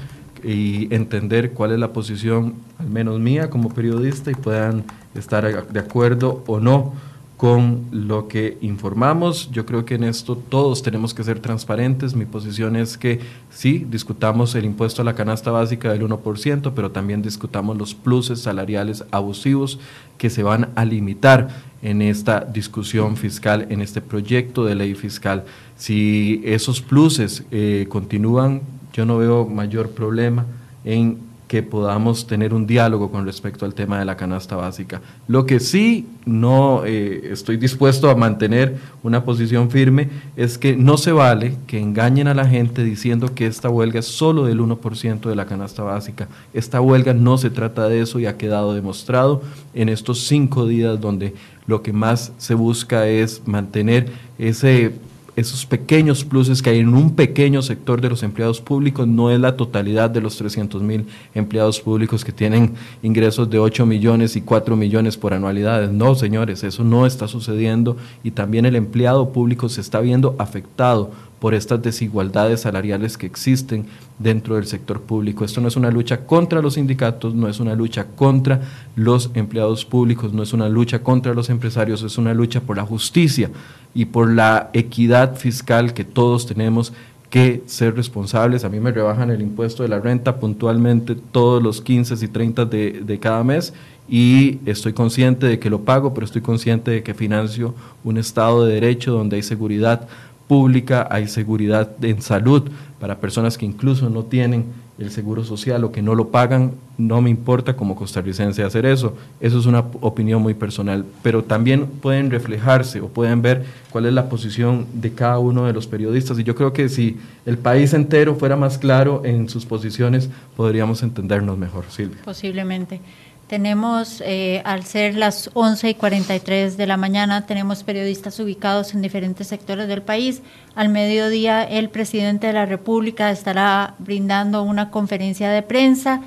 y entender cuál es la posición, al menos mía como periodista, y puedan estar de acuerdo o no con lo que informamos. Yo creo que en esto todos tenemos que ser transparentes. Mi posición es que sí, discutamos el impuesto a la canasta básica del 1%, pero también discutamos los pluses salariales abusivos que se van a limitar en esta discusión fiscal, en este proyecto de ley fiscal. Si esos pluses eh, continúan yo no veo mayor problema en que podamos tener un diálogo con respecto al tema de la canasta básica. Lo que sí no eh, estoy dispuesto a mantener una posición firme es que no se vale que engañen a la gente diciendo que esta huelga es solo del 1% de la canasta básica. Esta huelga no se trata de eso y ha quedado demostrado en estos cinco días donde lo que más se busca es mantener ese esos pequeños pluses que hay en un pequeño sector de los empleados públicos no es la totalidad de los 300 mil empleados públicos que tienen ingresos de 8 millones y 4 millones por anualidades. No, señores, eso no está sucediendo y también el empleado público se está viendo afectado por estas desigualdades salariales que existen dentro del sector público. Esto no es una lucha contra los sindicatos, no es una lucha contra los empleados públicos, no es una lucha contra los empresarios, es una lucha por la justicia y por la equidad fiscal que todos tenemos que ser responsables. A mí me rebajan el impuesto de la renta puntualmente todos los 15 y 30 de, de, cada mes y estoy consciente de que lo pago, pero estoy consciente de que financio un Estado de Derecho donde hay seguridad pública, hay seguridad en salud para personas que incluso no tienen el seguro social o que no lo pagan, no me importa como costarricense hacer eso. Eso es una opinión muy personal, pero también pueden reflejarse o pueden ver cuál es la posición de cada uno de los periodistas. Y yo creo que si el país entero fuera más claro en sus posiciones, podríamos entendernos mejor, Silvia. Posiblemente. Tenemos, eh, al ser las 11 y 43 de la mañana, tenemos periodistas ubicados en diferentes sectores del país. Al mediodía, el presidente de la República estará brindando una conferencia de prensa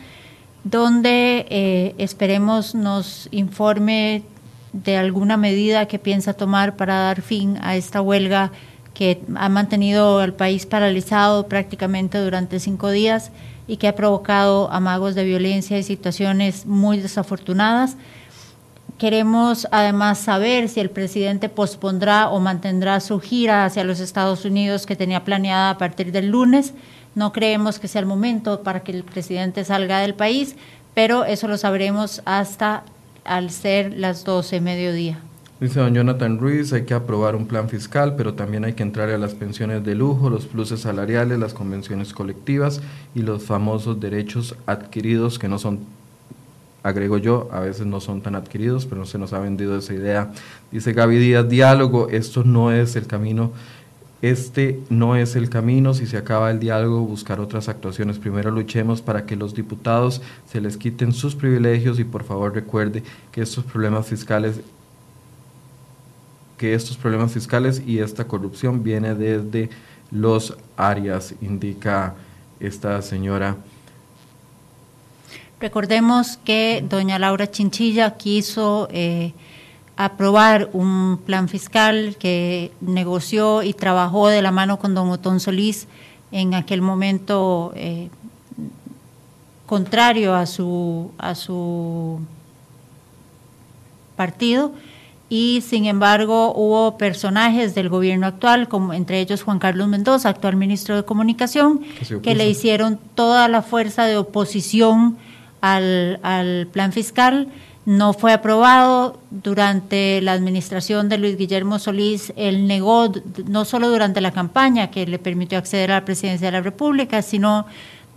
donde eh, esperemos nos informe de alguna medida que piensa tomar para dar fin a esta huelga que ha mantenido al país paralizado prácticamente durante cinco días y que ha provocado amagos de violencia y situaciones muy desafortunadas. Queremos además saber si el presidente pospondrá o mantendrá su gira hacia los Estados Unidos que tenía planeada a partir del lunes. No creemos que sea el momento para que el presidente salga del país, pero eso lo sabremos hasta al ser las 12 mediodía. Dice don Jonathan Ruiz, hay que aprobar un plan fiscal, pero también hay que entrar a las pensiones de lujo, los pluses salariales, las convenciones colectivas y los famosos derechos adquiridos que no son agrego yo, a veces no son tan adquiridos, pero no se nos ha vendido esa idea. Dice Gaby Díaz, diálogo, esto no es el camino, este no es el camino, si se acaba el diálogo, buscar otras actuaciones. Primero luchemos para que los diputados se les quiten sus privilegios y por favor recuerde que estos problemas fiscales que estos problemas fiscales y esta corrupción viene desde los áreas, indica esta señora. Recordemos que doña Laura Chinchilla quiso eh, aprobar un plan fiscal que negoció y trabajó de la mano con don Otón Solís en aquel momento eh, contrario a su, a su partido y sin embargo hubo personajes del gobierno actual, como entre ellos Juan Carlos Mendoza, actual ministro de Comunicación, que, le hicieron toda la fuerza de oposición al, al, plan fiscal. No fue aprobado durante la administración de Luis Guillermo Solís. Él negó, no solo durante la campaña que le permitió acceder a la presidencia de la República, sino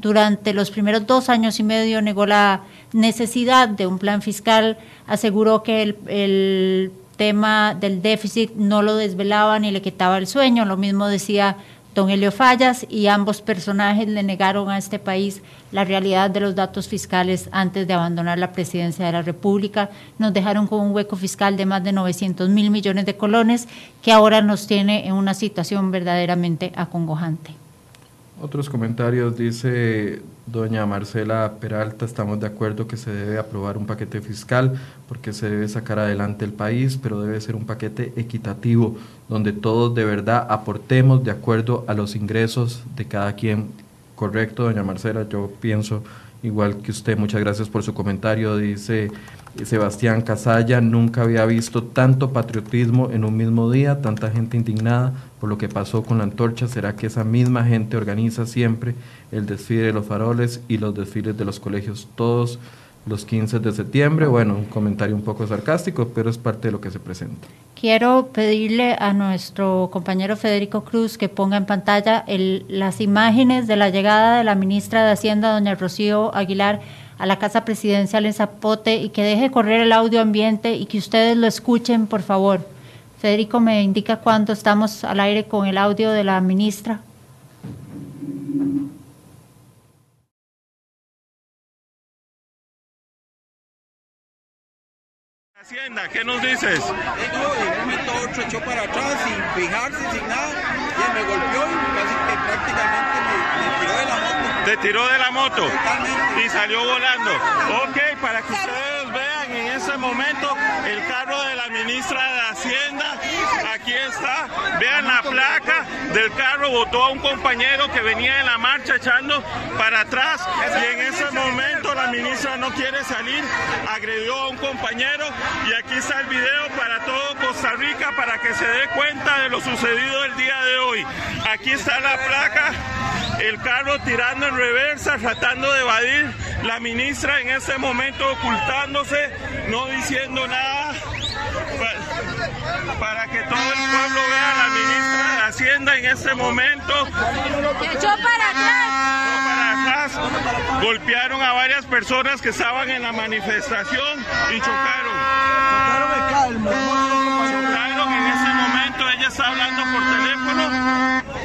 durante los primeros dos años y medio negó la necesidad de un plan fiscal, aseguró que el, el tema del déficit no lo desvelaba ni le quitaba el sueño. Lo mismo decía don Helio Fallas y ambos personajes le negaron a este país la realidad de los datos fiscales antes de abandonar la presidencia de la República. Nos dejaron con un hueco fiscal de más de 900 mil millones de colones que ahora nos tiene en una situación verdaderamente acongojante. Otros comentarios, dice doña Marcela Peralta, estamos de acuerdo que se debe aprobar un paquete fiscal porque se debe sacar adelante el país, pero debe ser un paquete equitativo donde todos de verdad aportemos de acuerdo a los ingresos de cada quien. Correcto, doña Marcela, yo pienso igual que usted. Muchas gracias por su comentario. Dice Sebastián Casalla, nunca había visto tanto patriotismo en un mismo día, tanta gente indignada por lo que pasó con la antorcha. ¿Será que esa misma gente organiza siempre el desfile de los faroles y los desfiles de los colegios todos los 15 de septiembre? Bueno, un comentario un poco sarcástico, pero es parte de lo que se presenta. Quiero pedirle a nuestro compañero Federico Cruz que ponga en pantalla el, las imágenes de la llegada de la ministra de Hacienda, doña Rocío Aguilar, a la Casa Presidencial en Zapote y que deje correr el audio ambiente y que ustedes lo escuchen, por favor. Federico, ¿me indica cuándo estamos al aire con el audio de la ministra? Hacienda, ¿qué nos dices? un momento otro echó para atrás sin fijarse, sin nada, y me golpeó y casi que prácticamente me, me tiró de la moto. Te tiró de la moto Totalmente. y salió volando. Ok, para que ustedes vean en ese momento el carro de la ministra de Hacienda. Aquí está. Vean la placa del carro. Botó a un compañero que venía en la marcha echando para atrás. Y en ese momento la ministra no quiere salir. Agredió a un compañero. Y aquí está el video para todo Costa Rica para que se dé cuenta de lo sucedido el día de hoy. Aquí está la placa el carro tirando en reversa, tratando de evadir, la ministra en ese momento ocultándose, no diciendo nada, para, que todo el pueblo vea a la ministra de Hacienda en ese momento. Echó para atrás. Para atrás, golpearon a varias personas que estaban en la manifestación y chocaron. Chocaron en ese momento, ella está hablando por teléfono.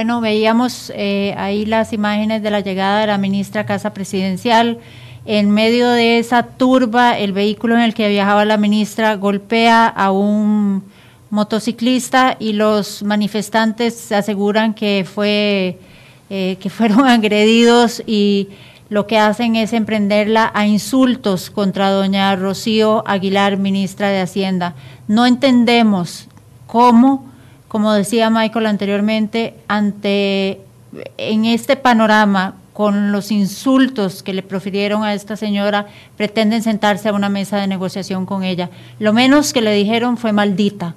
Bueno, veíamos eh, ahí las imágenes de la llegada de la ministra a Casa Presidencial. En medio de esa turba, el vehículo en el que viajaba la ministra golpea a un motociclista y los manifestantes aseguran que fue eh, que fueron agredidos y lo que hacen es emprenderla a insultos contra doña Rocío Aguilar, ministra de Hacienda. No entendemos cómo como decía Michael anteriormente, ante en este panorama con los insultos que le profirieron a esta señora, pretenden sentarse a una mesa de negociación con ella. Lo menos que le dijeron fue maldita.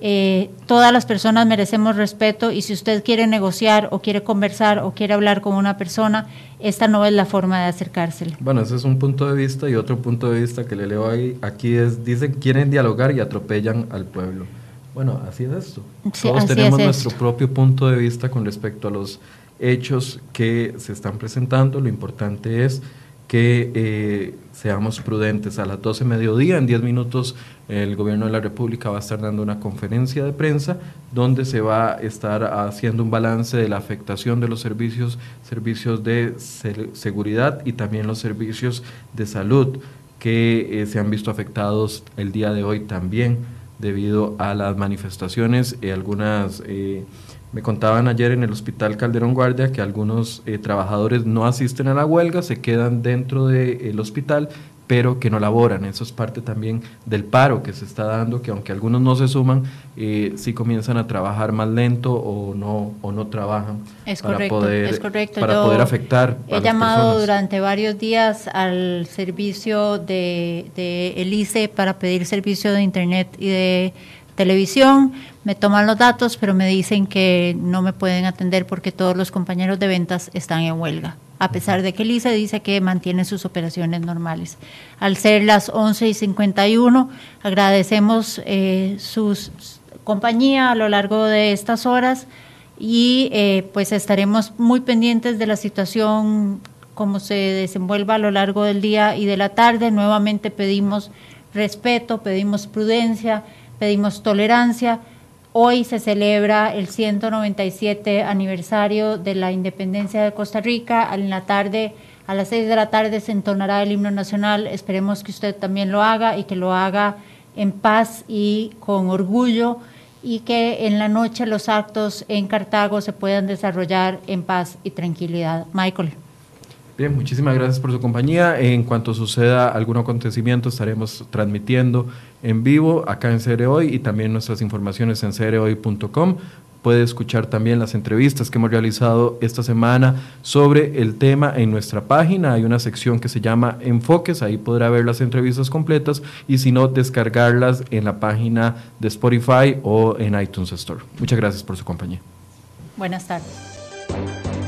Eh, todas las personas merecemos respeto y si usted quiere negociar o quiere conversar o quiere hablar con una persona, esta no es la forma de acercársele. Bueno, ese es un punto de vista y otro punto de vista que le leo ahí, aquí es, dicen, quieren dialogar y atropellan al pueblo. Bueno, así es esto. Todos tenemos nuestro propio punto de vista con respecto a los hechos que se están presentando. Lo importante es que eh, seamos prudentes. A las 12 mediodía, en 10 minutos, el gobierno de la República va a estar dando una conferencia de prensa donde se va a estar haciendo un balance de la afectación de los servicios, servicios de seguridad y también los servicios de salud que eh, se han visto afectados el día de hoy también debido a las manifestaciones. y algunas, eh, me contaban ayer en el Hospital Calderón Guardia que algunos eh, trabajadores no asisten a la huelga, se quedan dentro del hospital pero que no laboran. Eso es parte también del paro que se está dando, que aunque algunos no se suman, eh, sí comienzan a trabajar más lento o no, o no trabajan es para, correcto, poder, es correcto. para poder afectar. He llamado durante varios días al servicio de, de el ICE para pedir servicio de Internet y de televisión, me toman los datos, pero me dicen que no me pueden atender porque todos los compañeros de ventas están en huelga a pesar de que ICE dice que mantiene sus operaciones normales. Al ser las 11 y 51, agradecemos eh, su compañía a lo largo de estas horas y eh, pues estaremos muy pendientes de la situación como se desenvuelva a lo largo del día y de la tarde. Nuevamente pedimos respeto, pedimos prudencia, pedimos tolerancia Hoy se celebra el 197 aniversario de la independencia de Costa Rica. En la tarde, a las 6 de la tarde, se entonará el himno nacional. Esperemos que usted también lo haga y que lo haga en paz y con orgullo y que en la noche los actos en Cartago se puedan desarrollar en paz y tranquilidad. Michael. Bien, muchísimas gracias por su compañía. En cuanto suceda algún acontecimiento, estaremos transmitiendo en vivo acá en CR Hoy y también nuestras informaciones en crhoy.com. Puede escuchar también las entrevistas que hemos realizado esta semana sobre el tema en nuestra página. Hay una sección que se llama Enfoques, ahí podrá ver las entrevistas completas y si no, descargarlas en la página de Spotify o en iTunes Store. Muchas gracias por su compañía. Buenas tardes.